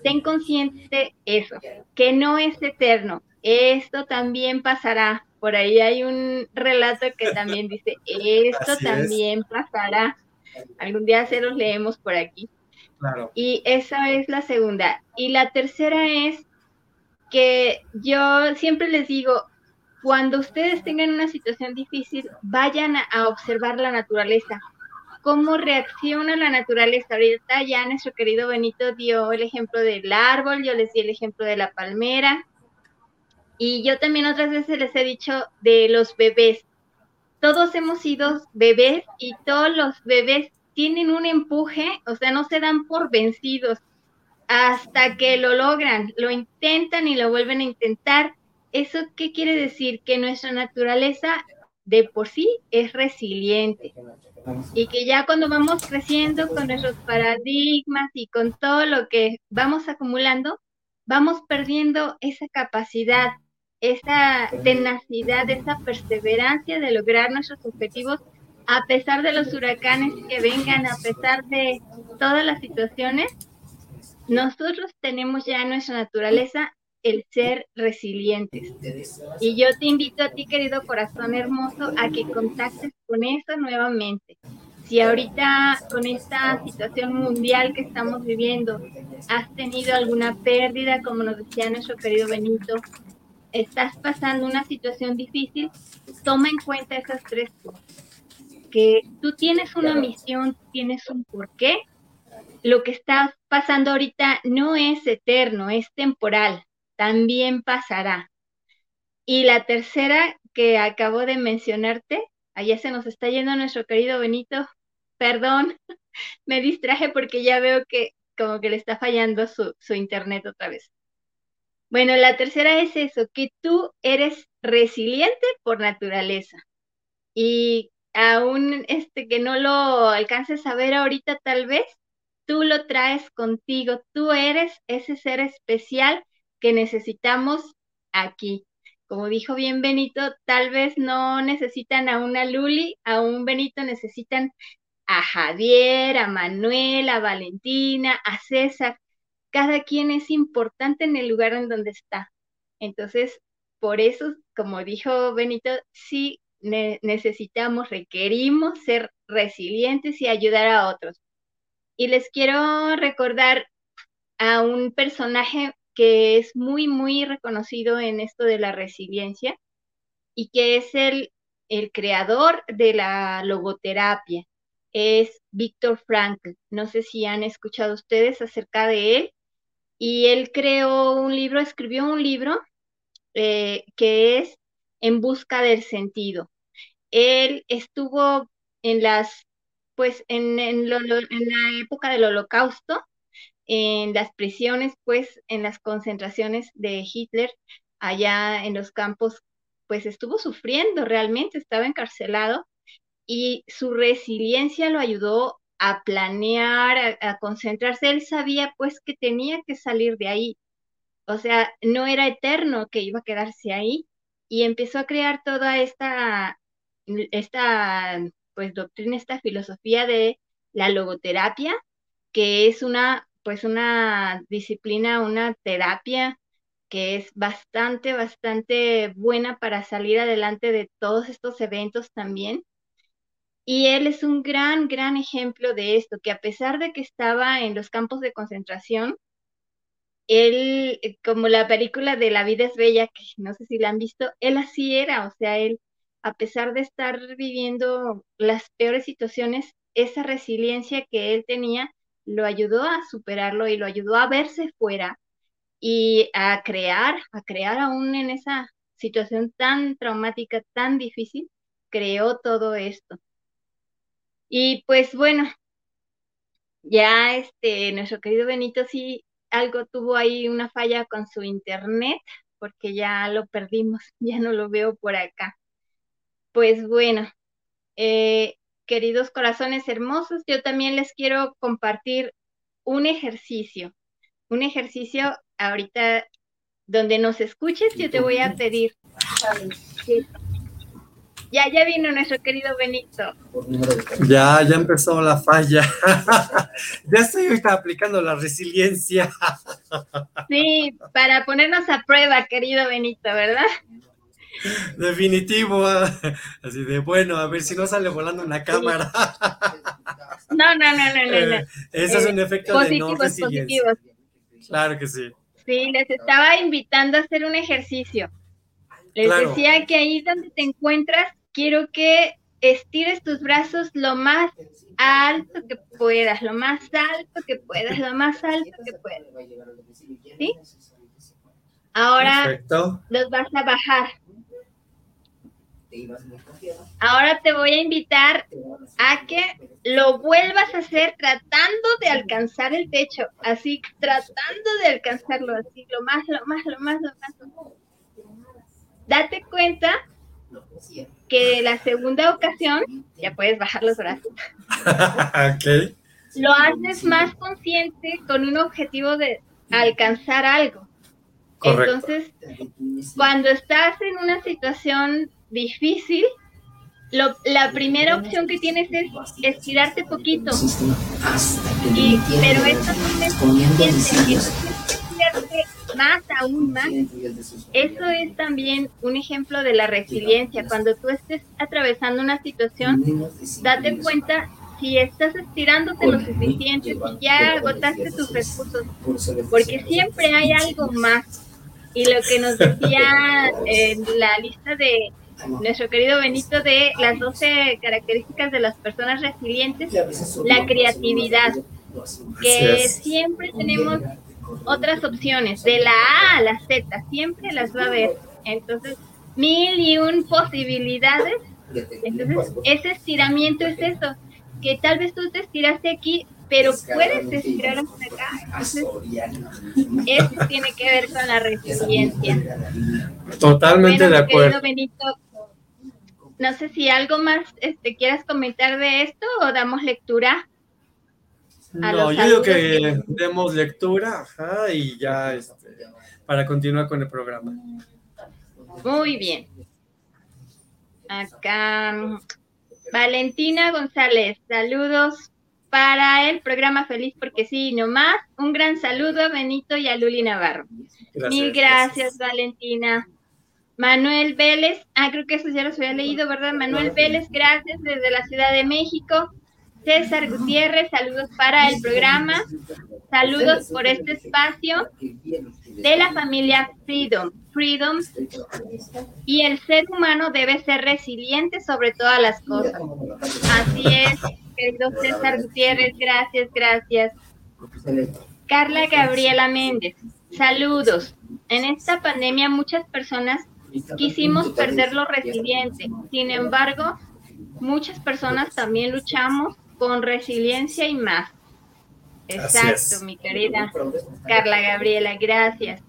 ten consciente eso, que no es eterno. Esto también pasará. Por ahí hay un relato que también dice, esto también pasará. algún día se los leemos por aquí. Y esa es la segunda. Y la tercera es que yo siempre les digo, cuando ustedes tengan una situación difícil, vayan a, observar la naturaleza. ¿Cómo reacciona la naturaleza? Ahorita ya nuestro querido Benito dio el ejemplo del árbol, yo les di el ejemplo de la palmera. Y yo también otras veces les he dicho de los bebés. Todos hemos sido bebés y todos los bebés tienen un empuje, o sea, no se dan por vencidos hasta que lo logran, lo intentan y lo vuelven a intentar. ¿Eso qué quiere decir? Que nuestra naturaleza de por sí es resiliente y que ya cuando vamos creciendo con nuestros paradigmas y con todo lo que vamos acumulando, vamos perdiendo esa capacidad, esa tenacidad, esa perseverancia de lograr nuestros objetivos a pesar de los huracanes que vengan, a pesar de todas las situaciones, nosotros tenemos ya nuestra naturaleza el ser resilientes. Y yo te invito a ti, querido corazón hermoso, a que contactes con eso nuevamente. Si ahorita con esta situación mundial que estamos viviendo has tenido alguna pérdida, como nos decía nuestro querido Benito, estás pasando una situación difícil, toma en cuenta esas tres cosas que tú tienes una misión, tienes un porqué. Lo que está pasando ahorita no es eterno, es temporal, también pasará. Y la tercera que acabo de mencionarte, allá se nos está yendo nuestro querido Benito, perdón, me distraje porque ya veo que como que le está fallando su, su internet otra vez. Bueno, la tercera es eso, que tú eres resiliente por naturaleza. Y aún este, que no lo alcances a ver ahorita tal vez, tú lo traes contigo, tú eres ese ser especial que necesitamos aquí. Como dijo bien Benito, tal vez no necesitan a una Luli, a un Benito necesitan a Javier, a Manuel, a Valentina, a César. Cada quien es importante en el lugar en donde está. Entonces, por eso, como dijo Benito, sí necesitamos, requerimos ser resilientes y ayudar a otros. Y les quiero recordar a un personaje que es muy, muy reconocido en esto de la resiliencia y que es el, el creador de la logoterapia. Es Víctor Frankl. No sé si han escuchado ustedes acerca de él. Y él creó un libro, escribió un libro eh, que es en busca del sentido. Él estuvo en las, pues, en, en, la época del holocausto, en las prisiones, pues, en las concentraciones de Hitler, allá en los campos, pues estuvo sufriendo realmente, estaba encarcelado y su resiliencia lo ayudó a planear, a, a, concentrarse. Él sabía pues que tenía que salir de ahí. O sea, no era eterno que iba a quedarse ahí y empezó a crear toda esta, esta pues doctrina, esta filosofía de la logoterapia, que es una pues una disciplina, una terapia que es bastante, bastante buena para salir adelante de todos estos eventos también. Y él es un gran, gran ejemplo de esto, que a pesar de que estaba en los campos de concentración, él, eh, como la película de La vida es bella, que no sé si la han visto, él así era, o sea, él, a pesar de estar viviendo las peores situaciones, esa resiliencia que él tenía lo ayudó a superarlo y lo ayudó a verse fuera y a crear, a crear aún en esa situación tan traumática, tan difícil, creó todo esto. Y pues bueno, ya este, nuestro querido Benito sí algo tuvo ahí una falla con su internet, porque ya lo perdimos, ya no lo veo por acá. Pues bueno, eh, queridos corazones hermosos, yo también les quiero compartir un ejercicio, un ejercicio ahorita donde nos escuches, yo te voy a pedir ya, ya vino nuestro querido Benito. Ya, ya empezó la falla. ya estoy ahorita aplicando la resiliencia. sí, para ponernos a prueba, querido Benito, ¿verdad? Definitivo. Así de bueno, a ver si no sale volando una cámara. No, no, no, no, no. Eh, ese es un efecto de no resiliencia. Claro que sí. Sí, les estaba invitando a hacer un ejercicio. Les decía que ahí donde te encuentras, quiero que estires tus brazos lo más alto que puedas, lo más alto que puedas, lo más alto que puedas. ¿Sí? Ahora los vas a bajar. Ahora te voy a invitar a que lo vuelvas a hacer tratando de alcanzar el techo, así tratando de alcanzarlo, así lo más, lo más, lo más, lo más. Date cuenta que la segunda ocasión ya puedes bajar los brazos. Lo haces más consciente con un objetivo de alcanzar algo. Entonces, cuando estás en una situación difícil, la primera opción que tienes es estirarte poquito. Y, pero esto es más, aún más. Eso es también un ejemplo de la resiliencia. Cuando tú estés atravesando una situación, date cuenta si estás estirándote lo suficiente, si ya agotaste tus recursos, porque siempre hay algo más. Y lo que nos decía en la lista de nuestro querido Benito de las 12 características de las personas resilientes, la creatividad, que siempre tenemos otras opciones, de la A a la Z, siempre las va a haber. Entonces, mil y un posibilidades. Entonces, ese estiramiento es eso, que tal vez tú te estiraste aquí, pero puedes estirar hasta acá. eso tiene que ver con la resiliencia. Totalmente de acuerdo. Benito, no sé si algo más este, quieras comentar de esto o damos lectura. No, yo digo que demos lectura y ya este, para continuar con el programa. Muy bien. Acá, Valentina González, saludos para el programa Feliz porque sí, nomás. Un gran saludo a Benito y a Luli Navarro. Mil gracias, Valentina. Manuel Vélez, ah, creo que eso ya los había leído, ¿verdad? Manuel Vélez, gracias desde la Ciudad de México. César Gutiérrez, saludos para el programa. Saludos por este espacio de la familia Freedom. Freedom. Y el ser humano debe ser resiliente sobre todas las cosas. Así es, querido César Gutiérrez, gracias, gracias. Carla Gabriela Méndez, saludos. En esta pandemia muchas personas quisimos perder lo resiliente. Sin embargo, muchas personas también luchamos con resiliencia y más. Exacto, mi querida Carla Gabriela, gracias.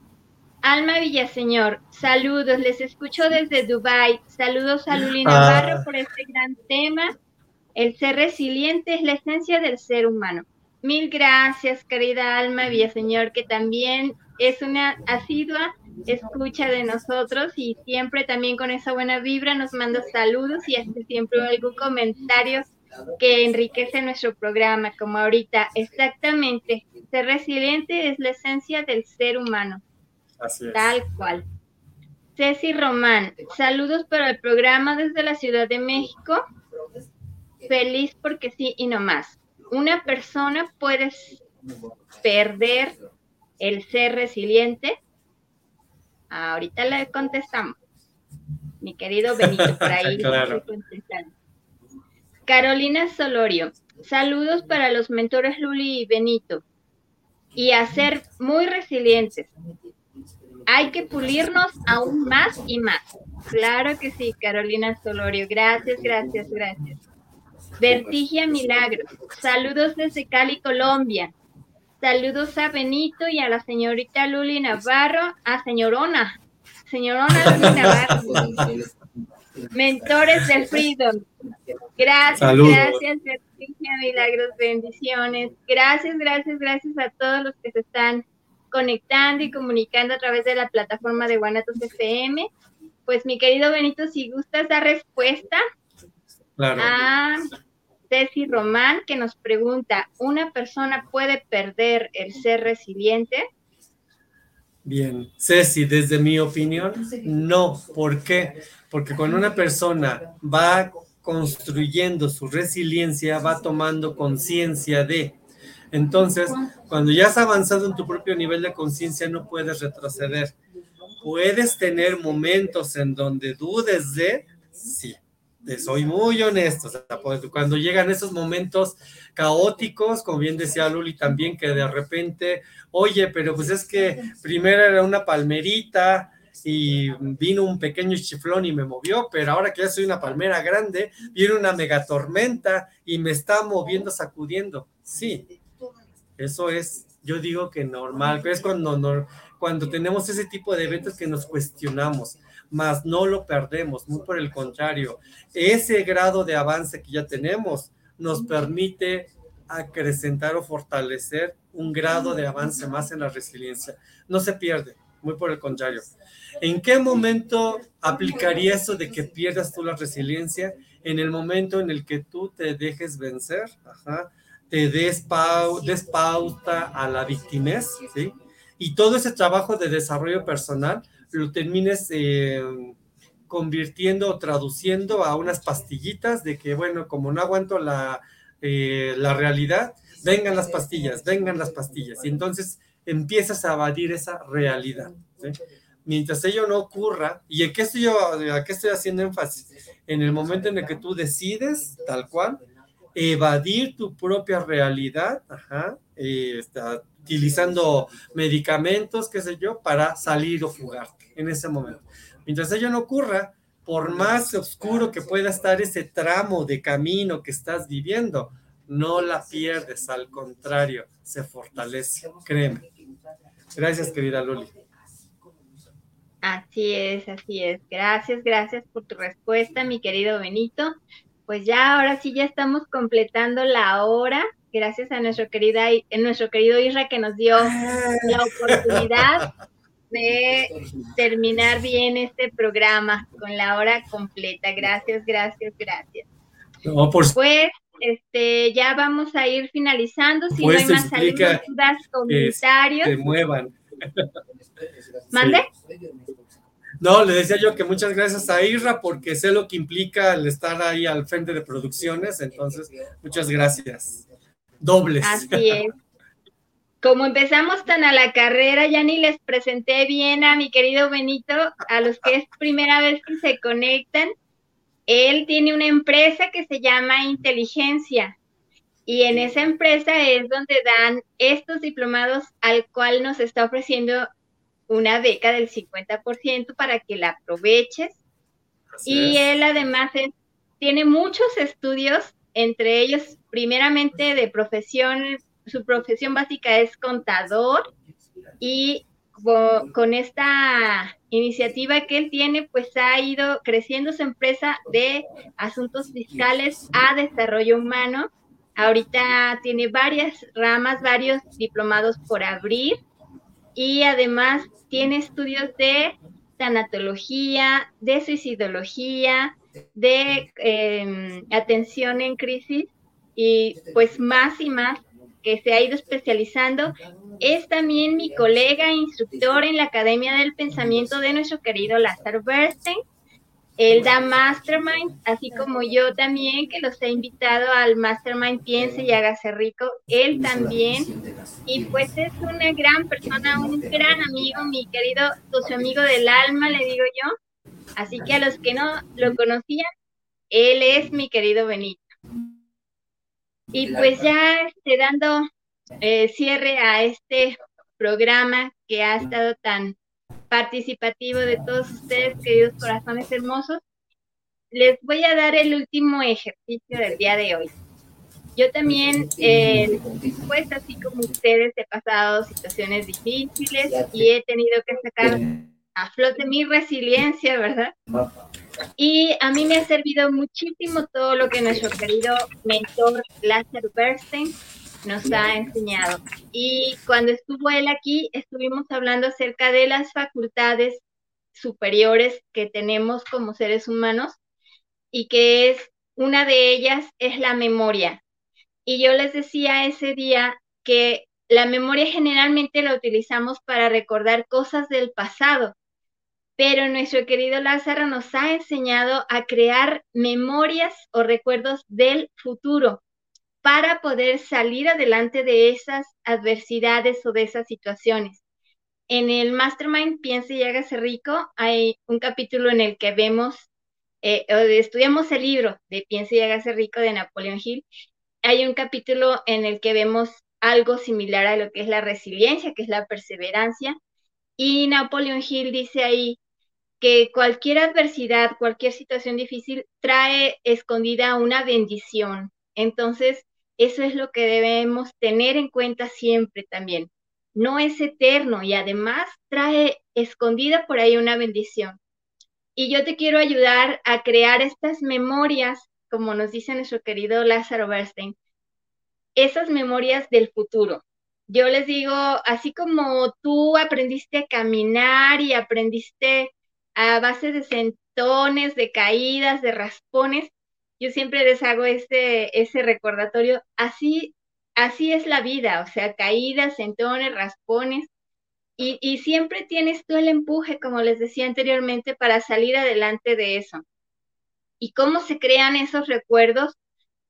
Alma Villaseñor, saludos, les escucho desde Dubai. Saludos a Lulina ah. Navarro por este gran tema. El ser resiliente es la esencia del ser humano. Mil gracias, querida Alma Villaseñor, que también es una asidua escucha de nosotros y siempre también con esa buena vibra nos manda saludos y hace siempre algún comentario que enriquece nuestro programa, como ahorita. Exactamente, ser resiliente es la esencia del ser humano. Así es. Tal cual. Ceci Román, saludos para el programa desde la Ciudad de México. Feliz porque sí y no más. Una persona puede perder el ser resiliente Ahorita le contestamos. Mi querido Benito, por ahí. Carolina Solorio, saludos para los mentores Luli y Benito. Y a ser muy resilientes. Hay que pulirnos aún más y más. Claro que sí, Carolina Solorio. Gracias, gracias, gracias. Vertigia Milagros. Saludos desde Cali, Colombia. Saludos a Benito y a la señorita Luli Navarro, a señorona, señorona Luli Navarro. Mentores del Freedom. Gracias, gracias, milagros, bendiciones. Gracias, gracias, gracias a todos los que se están conectando y comunicando a través de la plataforma de Guanatos FM. Pues mi querido Benito, si gustas dar respuesta claro. a Ceci Román que nos pregunta, ¿una persona puede perder el ser resiliente? Bien, Ceci, desde mi opinión, no. ¿Por qué? Porque cuando una persona va construyendo su resiliencia, va tomando conciencia de. Entonces, cuando ya has avanzado en tu propio nivel de conciencia, no puedes retroceder. Puedes tener momentos en donde dudes de, sí, soy muy honesto, sea, cuando llegan esos momentos caóticos, como bien decía Luli también, que de repente, oye, pero pues es que primero era una palmerita y vino un pequeño chiflón y me movió, pero ahora que ya soy una palmera grande, viene una megatormenta y me está moviendo, sacudiendo. Sí, eso es, yo digo que normal, es cuando, cuando tenemos ese tipo de eventos que nos cuestionamos mas no lo perdemos, muy por el contrario, ese grado de avance que ya tenemos nos permite acrecentar o fortalecer un grado de avance más en la resiliencia. No se pierde, muy por el contrario. ¿En qué momento aplicaría eso de que pierdas tú la resiliencia? En el momento en el que tú te dejes vencer, te des, pauta a la victimez, ¿sí? Y todo ese trabajo de desarrollo personal lo termines eh, convirtiendo o traduciendo a unas pastillitas de que, bueno, como no aguanto la, eh, la realidad, vengan las pastillas, vengan las pastillas. Y entonces empiezas a evadir esa realidad. Mientras ello no ocurra, ¿y en qué estoy yo, a qué estoy haciendo énfasis? En el momento en el que tú decides, tal cual, evadir tu propia realidad, eh, está, utilizando medicamentos, qué sé yo, para salir o fugarte en ese momento. Mientras ello no ocurra, por más oscuro que pueda estar ese tramo de camino que estás viviendo, no la pierdes, al contrario, se fortalece, créeme. Gracias, querida Luli. Así es, así es. Gracias, gracias por tu respuesta, mi querido Benito. Pues ya, ahora sí, ya estamos completando la hora. Gracias a nuestro, querida, nuestro querido Isra que nos dio la oportunidad de terminar bien este programa con la hora completa. Gracias, gracias, gracias. Pues este, ya vamos a ir finalizando. Si no hay más dudas, comentarios. Que muevan. ¿Mande? No, le decía yo que muchas gracias a Irra porque sé lo que implica el estar ahí al frente de producciones, entonces muchas gracias. Dobles. Así es. Como empezamos tan a la carrera, ya ni les presenté bien a mi querido Benito, a los que es primera vez que se conectan. Él tiene una empresa que se llama Inteligencia y en esa empresa es donde dan estos diplomados al cual nos está ofreciendo una beca del 50% para que la aproveches. y él además tiene muchos estudios, entre ellos primeramente de profesión su profesión básica es contador y con, esta iniciativa que él tiene, pues ha ido creciendo su empresa de asuntos fiscales a desarrollo humano. Ahorita tiene varias ramas, varios diplomados por abrir y además tiene estudios de tanatología, de suicidología, de em, atención en crisis y pues más y más que se ha ido especializando, es también mi colega instructor en la Academia del Pensamiento de nuestro querido Lázaro Bernstein. Él da mastermind, así como yo también, que los he invitado al mastermind Piense y hágase rico. Él también. Y pues es una gran persona, un gran amigo, mi querido socio amigo del alma, le digo yo. Así que a los que no lo conocían, él es mi querido Benito. Y pues ya este, dando eh, cierre a este programa que ha estado tan participativo de todos ustedes, queridos corazones hermosos, les voy a dar el último ejercicio del día de hoy. Yo también, eh, pues así como ustedes, he pasado situaciones difíciles y he tenido que sacar a flote mi resiliencia, ¿verdad? Y a mí me ha servido muchísimo todo lo que nuestro querido mentor Lázaro Bernstein nos ha enseñado. Y cuando estuvo él aquí, estuvimos hablando acerca de las facultades superiores que tenemos como seres humanos y que es una de ellas es la memoria. Y yo les decía ese día que la memoria generalmente la utilizamos para recordar cosas del pasado, pero nuestro querido Lázaro nos ha enseñado a crear memorias o recuerdos del futuro para poder salir adelante de esas adversidades o de esas situaciones. En el Mastermind Piense y hágase rico hay un capítulo en el que vemos, eh, estudiamos el libro de Piense y hágase rico de Napoleón Hill. Hay un capítulo en el que vemos algo similar a lo que es la resiliencia, que es la perseverancia. Y Napoleon Hill dice ahí que cualquier adversidad, cualquier situación difícil trae escondida una bendición. Entonces, eso es lo que debemos tener en cuenta siempre también. No es eterno y además trae escondida por ahí una bendición. Y yo te quiero ayudar a crear estas memorias, como nos dice nuestro querido Lázaro Bernstein, esas memorias del futuro. Yo les digo, así como tú aprendiste a caminar y aprendiste a base de sentones, de caídas, de raspones, yo siempre les hago ese, ese recordatorio. Así, así es la vida, o sea, caídas, sentones, raspones. Y, y siempre tienes tú el empuje, como les decía anteriormente, para salir adelante de eso. ¿Y cómo se crean esos recuerdos?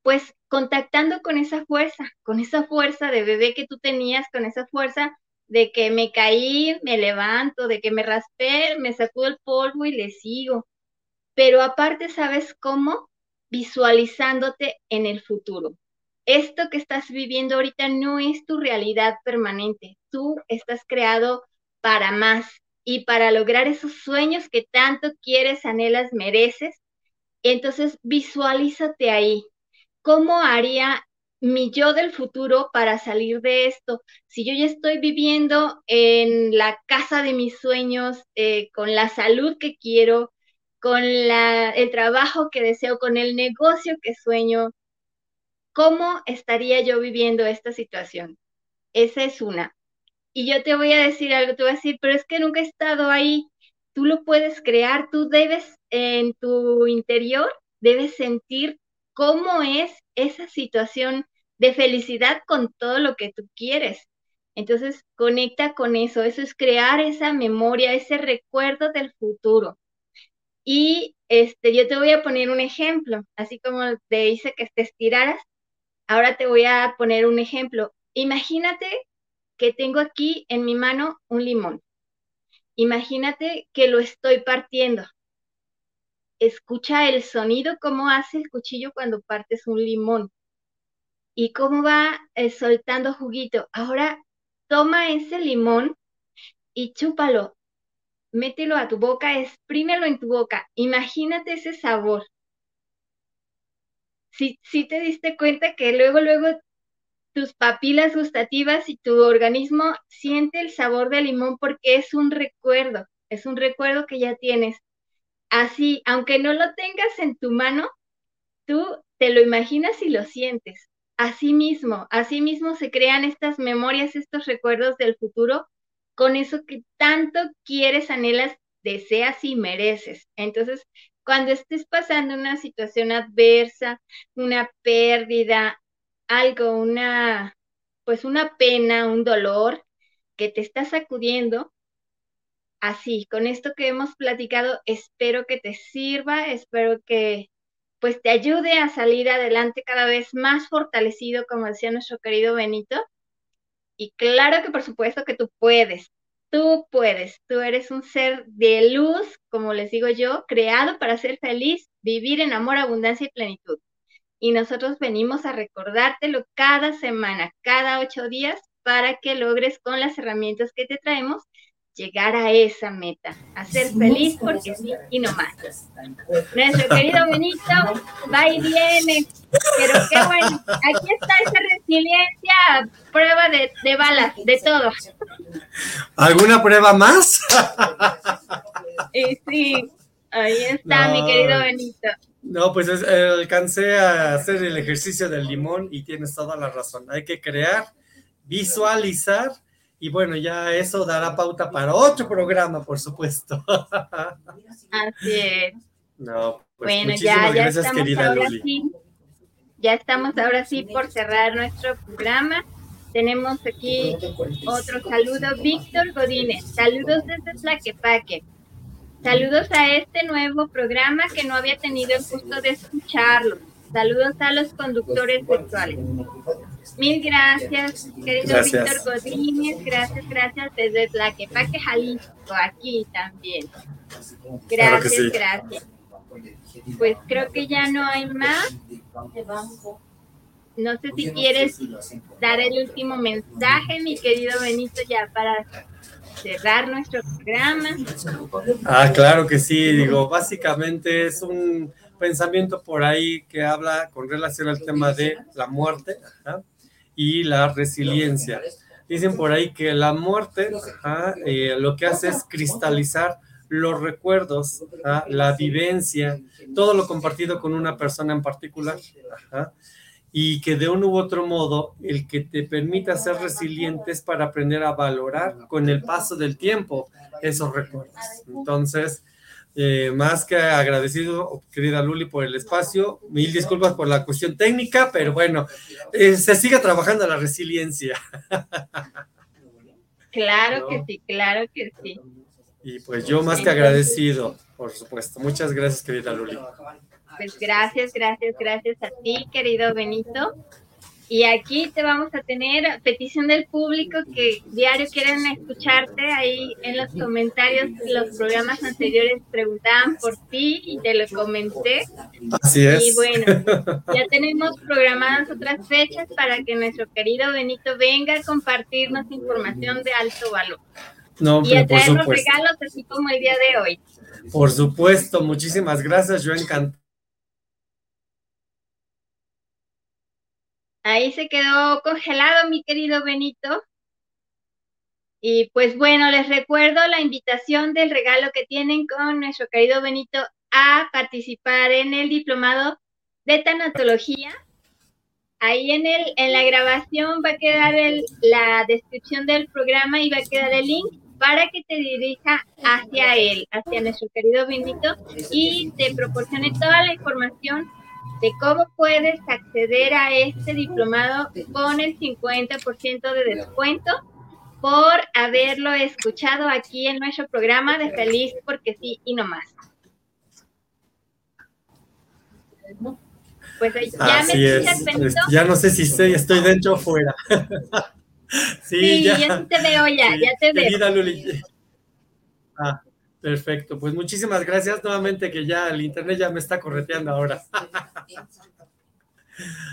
Pues contactando con esa fuerza, con esa fuerza de bebé que tú tenías, con esa fuerza de que me caí, me levanto, de que me raspé, me sacudo el polvo y le sigo. Pero aparte, ¿sabes cómo? Visualizándote en el futuro. Esto que estás viviendo ahorita no es tu realidad permanente. Tú estás creado para más y para lograr esos sueños que tanto quieres, anhelas, mereces. Entonces, visualízate ahí, ¿cómo haría mi yo del futuro para salir de esto? Si yo ya estoy viviendo en la casa de mis sueños, eh, con la salud que quiero, con el trabajo que deseo, con el negocio que sueño, ¿cómo estaría yo viviendo esta situación? Esa es una. Y yo te voy a decir algo, te voy a decir, pero es que nunca he estado ahí. Tú lo puedes crear, tú debes en tu interior, debes sentir cómo es esa situación de felicidad con todo lo que tú quieres. Entonces, conecta con eso, eso es crear esa memoria, ese recuerdo del futuro. Y este, yo te voy a poner un ejemplo, así como te dice que te estiraras, ahora te voy a poner un ejemplo. Imagínate que tengo aquí en mi mano un limón. Imagínate que lo estoy partiendo escucha el sonido, cómo hace el cuchillo cuando partes un limón y cómo va eh, soltando juguito. Ahora toma ese limón y chúpalo, mételo a tu boca, exprímelo en tu boca. Imagínate ese sabor. Si, si te diste cuenta que luego, luego tus papilas gustativas y tu organismo siente el sabor del limón porque es un recuerdo, es un recuerdo que ya tienes así, aunque no lo tengas en tu mano, tú te lo imaginas y lo sientes. Así mismo, así mismo se crean estas memorias, estos recuerdos del futuro con eso que tanto quieres, anhelas, deseas y mereces. Entonces, cuando estés pasando una situación adversa, una pérdida, algo, una, pues una pena, un dolor que te está sacudiendo, así, con esto que hemos platicado, espero que te sirva, espero que pues te ayude a salir adelante cada vez más fortalecido, como decía nuestro querido Benito. Y claro que por supuesto que tú puedes, tú puedes, tú eres un ser de luz, como les digo yo, creado para ser feliz, vivir en amor, abundancia y plenitud. Y nosotros venimos a recordártelo cada semana, cada ocho días, para que logres con las herramientas que te traemos llegar a esa meta, a ser feliz porque sí y no más. Nuestro querido Benito va y viene, pero qué bueno, aquí está esa resiliencia, prueba de, de balas, de todo. ¿Alguna prueba más? Y sí, ahí está mi querido Benito. No, pues alcancé a hacer el ejercicio del limón y tienes toda la razón. Hay que crear, visualizar y bueno, ya eso dará pauta para otro programa, por supuesto. Así es. No, pues bueno, ya, ya estamos ahora Sí, ya estamos ahora sí por cerrar nuestro programa. tenemos aquí otro saludo, Víctor Godínez. Saludos desde Tlaquepaque. Saludos a este nuevo programa que no había tenido el gusto de escucharlo. Saludos a los conductores virtuales. Mil gracias, querido Víctor Godínez. Gracias, gracias desde Tlaquepaque, Jalisco, aquí también. Gracias, gracias. Pues creo que ya no hay más. No sé si quieres dar el último mensaje, mi querido Benito, ya para cerrar nuestro programa. Ah, claro que sí, digo, básicamente es un pensamiento por ahí que habla con relación al tema de la muerte y la resiliencia. Dicen por ahí que la muerte eh, lo que hace es cristalizar los recuerdos, la vivencia, todo lo compartido con una persona en particular. y que de un u otro modo el que te permita ser resiliente es para aprender a valorar con el paso del tiempo esos recuerdos. Entonces, eh, más que agradecido, querida Luli, por el espacio. Mil disculpas por la cuestión técnica, pero bueno, eh, se sigue trabajando la resiliencia. Claro que sí, claro que sí. Y pues yo más que agradecido, por supuesto. Muchas gracias, querida Luli. Pues gracias, gracias, gracias a ti, querido Benito. Y aquí te vamos a tener petición del público que diario quieren escucharte. Ahí en los comentarios, los programas anteriores preguntaban por ti y te lo comenté. Así es. Y bueno, ya tenemos programadas otras fechas para que nuestro querido Benito venga a compartirnos información de alto valor. No, y a traernos regalos así como el día de hoy. Por supuesto, muchísimas gracias. Yo encantado Ahí se quedó congelado mi querido Benito. Y pues bueno, les recuerdo la invitación del regalo que tienen con nuestro querido Benito a participar en el diplomado de tanatología. Ahí en el en la grabación va a quedar la descripción del programa y va a quedar el link para que te dirija hacia él, hacia nuestro querido Benito y te proporcione toda la información de cómo puedes acceder a este diplomado con el 50% de descuento por haberlo escuchado aquí en nuestro programa de Feliz porque sí y no más. Pues ya me es. Ya no sé si estoy, estoy dentro o fuera. sí, ya. ya te veo ya, ya te veo. Luli. Ah, Perfecto, pues muchísimas gracias nuevamente que ya el internet ya me está correteando ahora.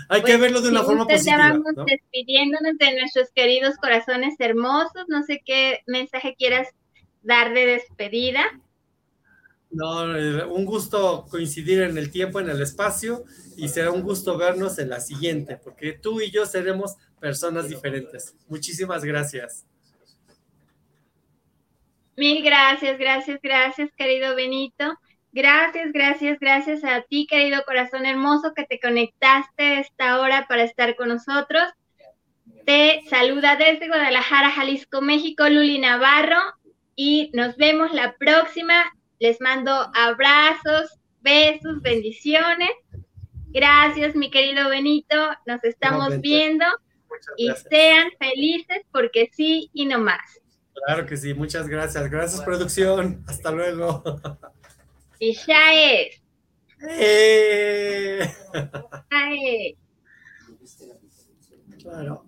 Hay que pues, verlo de una forma positiva. Ya vamos despidiéndonos de nuestros queridos corazones hermosos. No sé qué mensaje quieras dar de despedida. No, eh, un gusto coincidir en el tiempo, en el espacio, y será un gusto vernos en la siguiente, porque tú y yo seremos personas diferentes. Muchísimas gracias. Mil gracias, gracias, gracias, querido Benito. Gracias, gracias, gracias a ti, querido corazón hermoso, que te conectaste a esta hora para estar con nosotros. Te saluda desde Guadalajara, Jalisco, México, Luli Navarro, y nos vemos la próxima. Les mando abrazos, besos, bendiciones. Gracias, mi querido Benito. Nos estamos viendo y sean felices porque sí y no más. Claro que sí, muchas gracias. Gracias, producción. Hasta luego. Y ya es. Eh. Claro.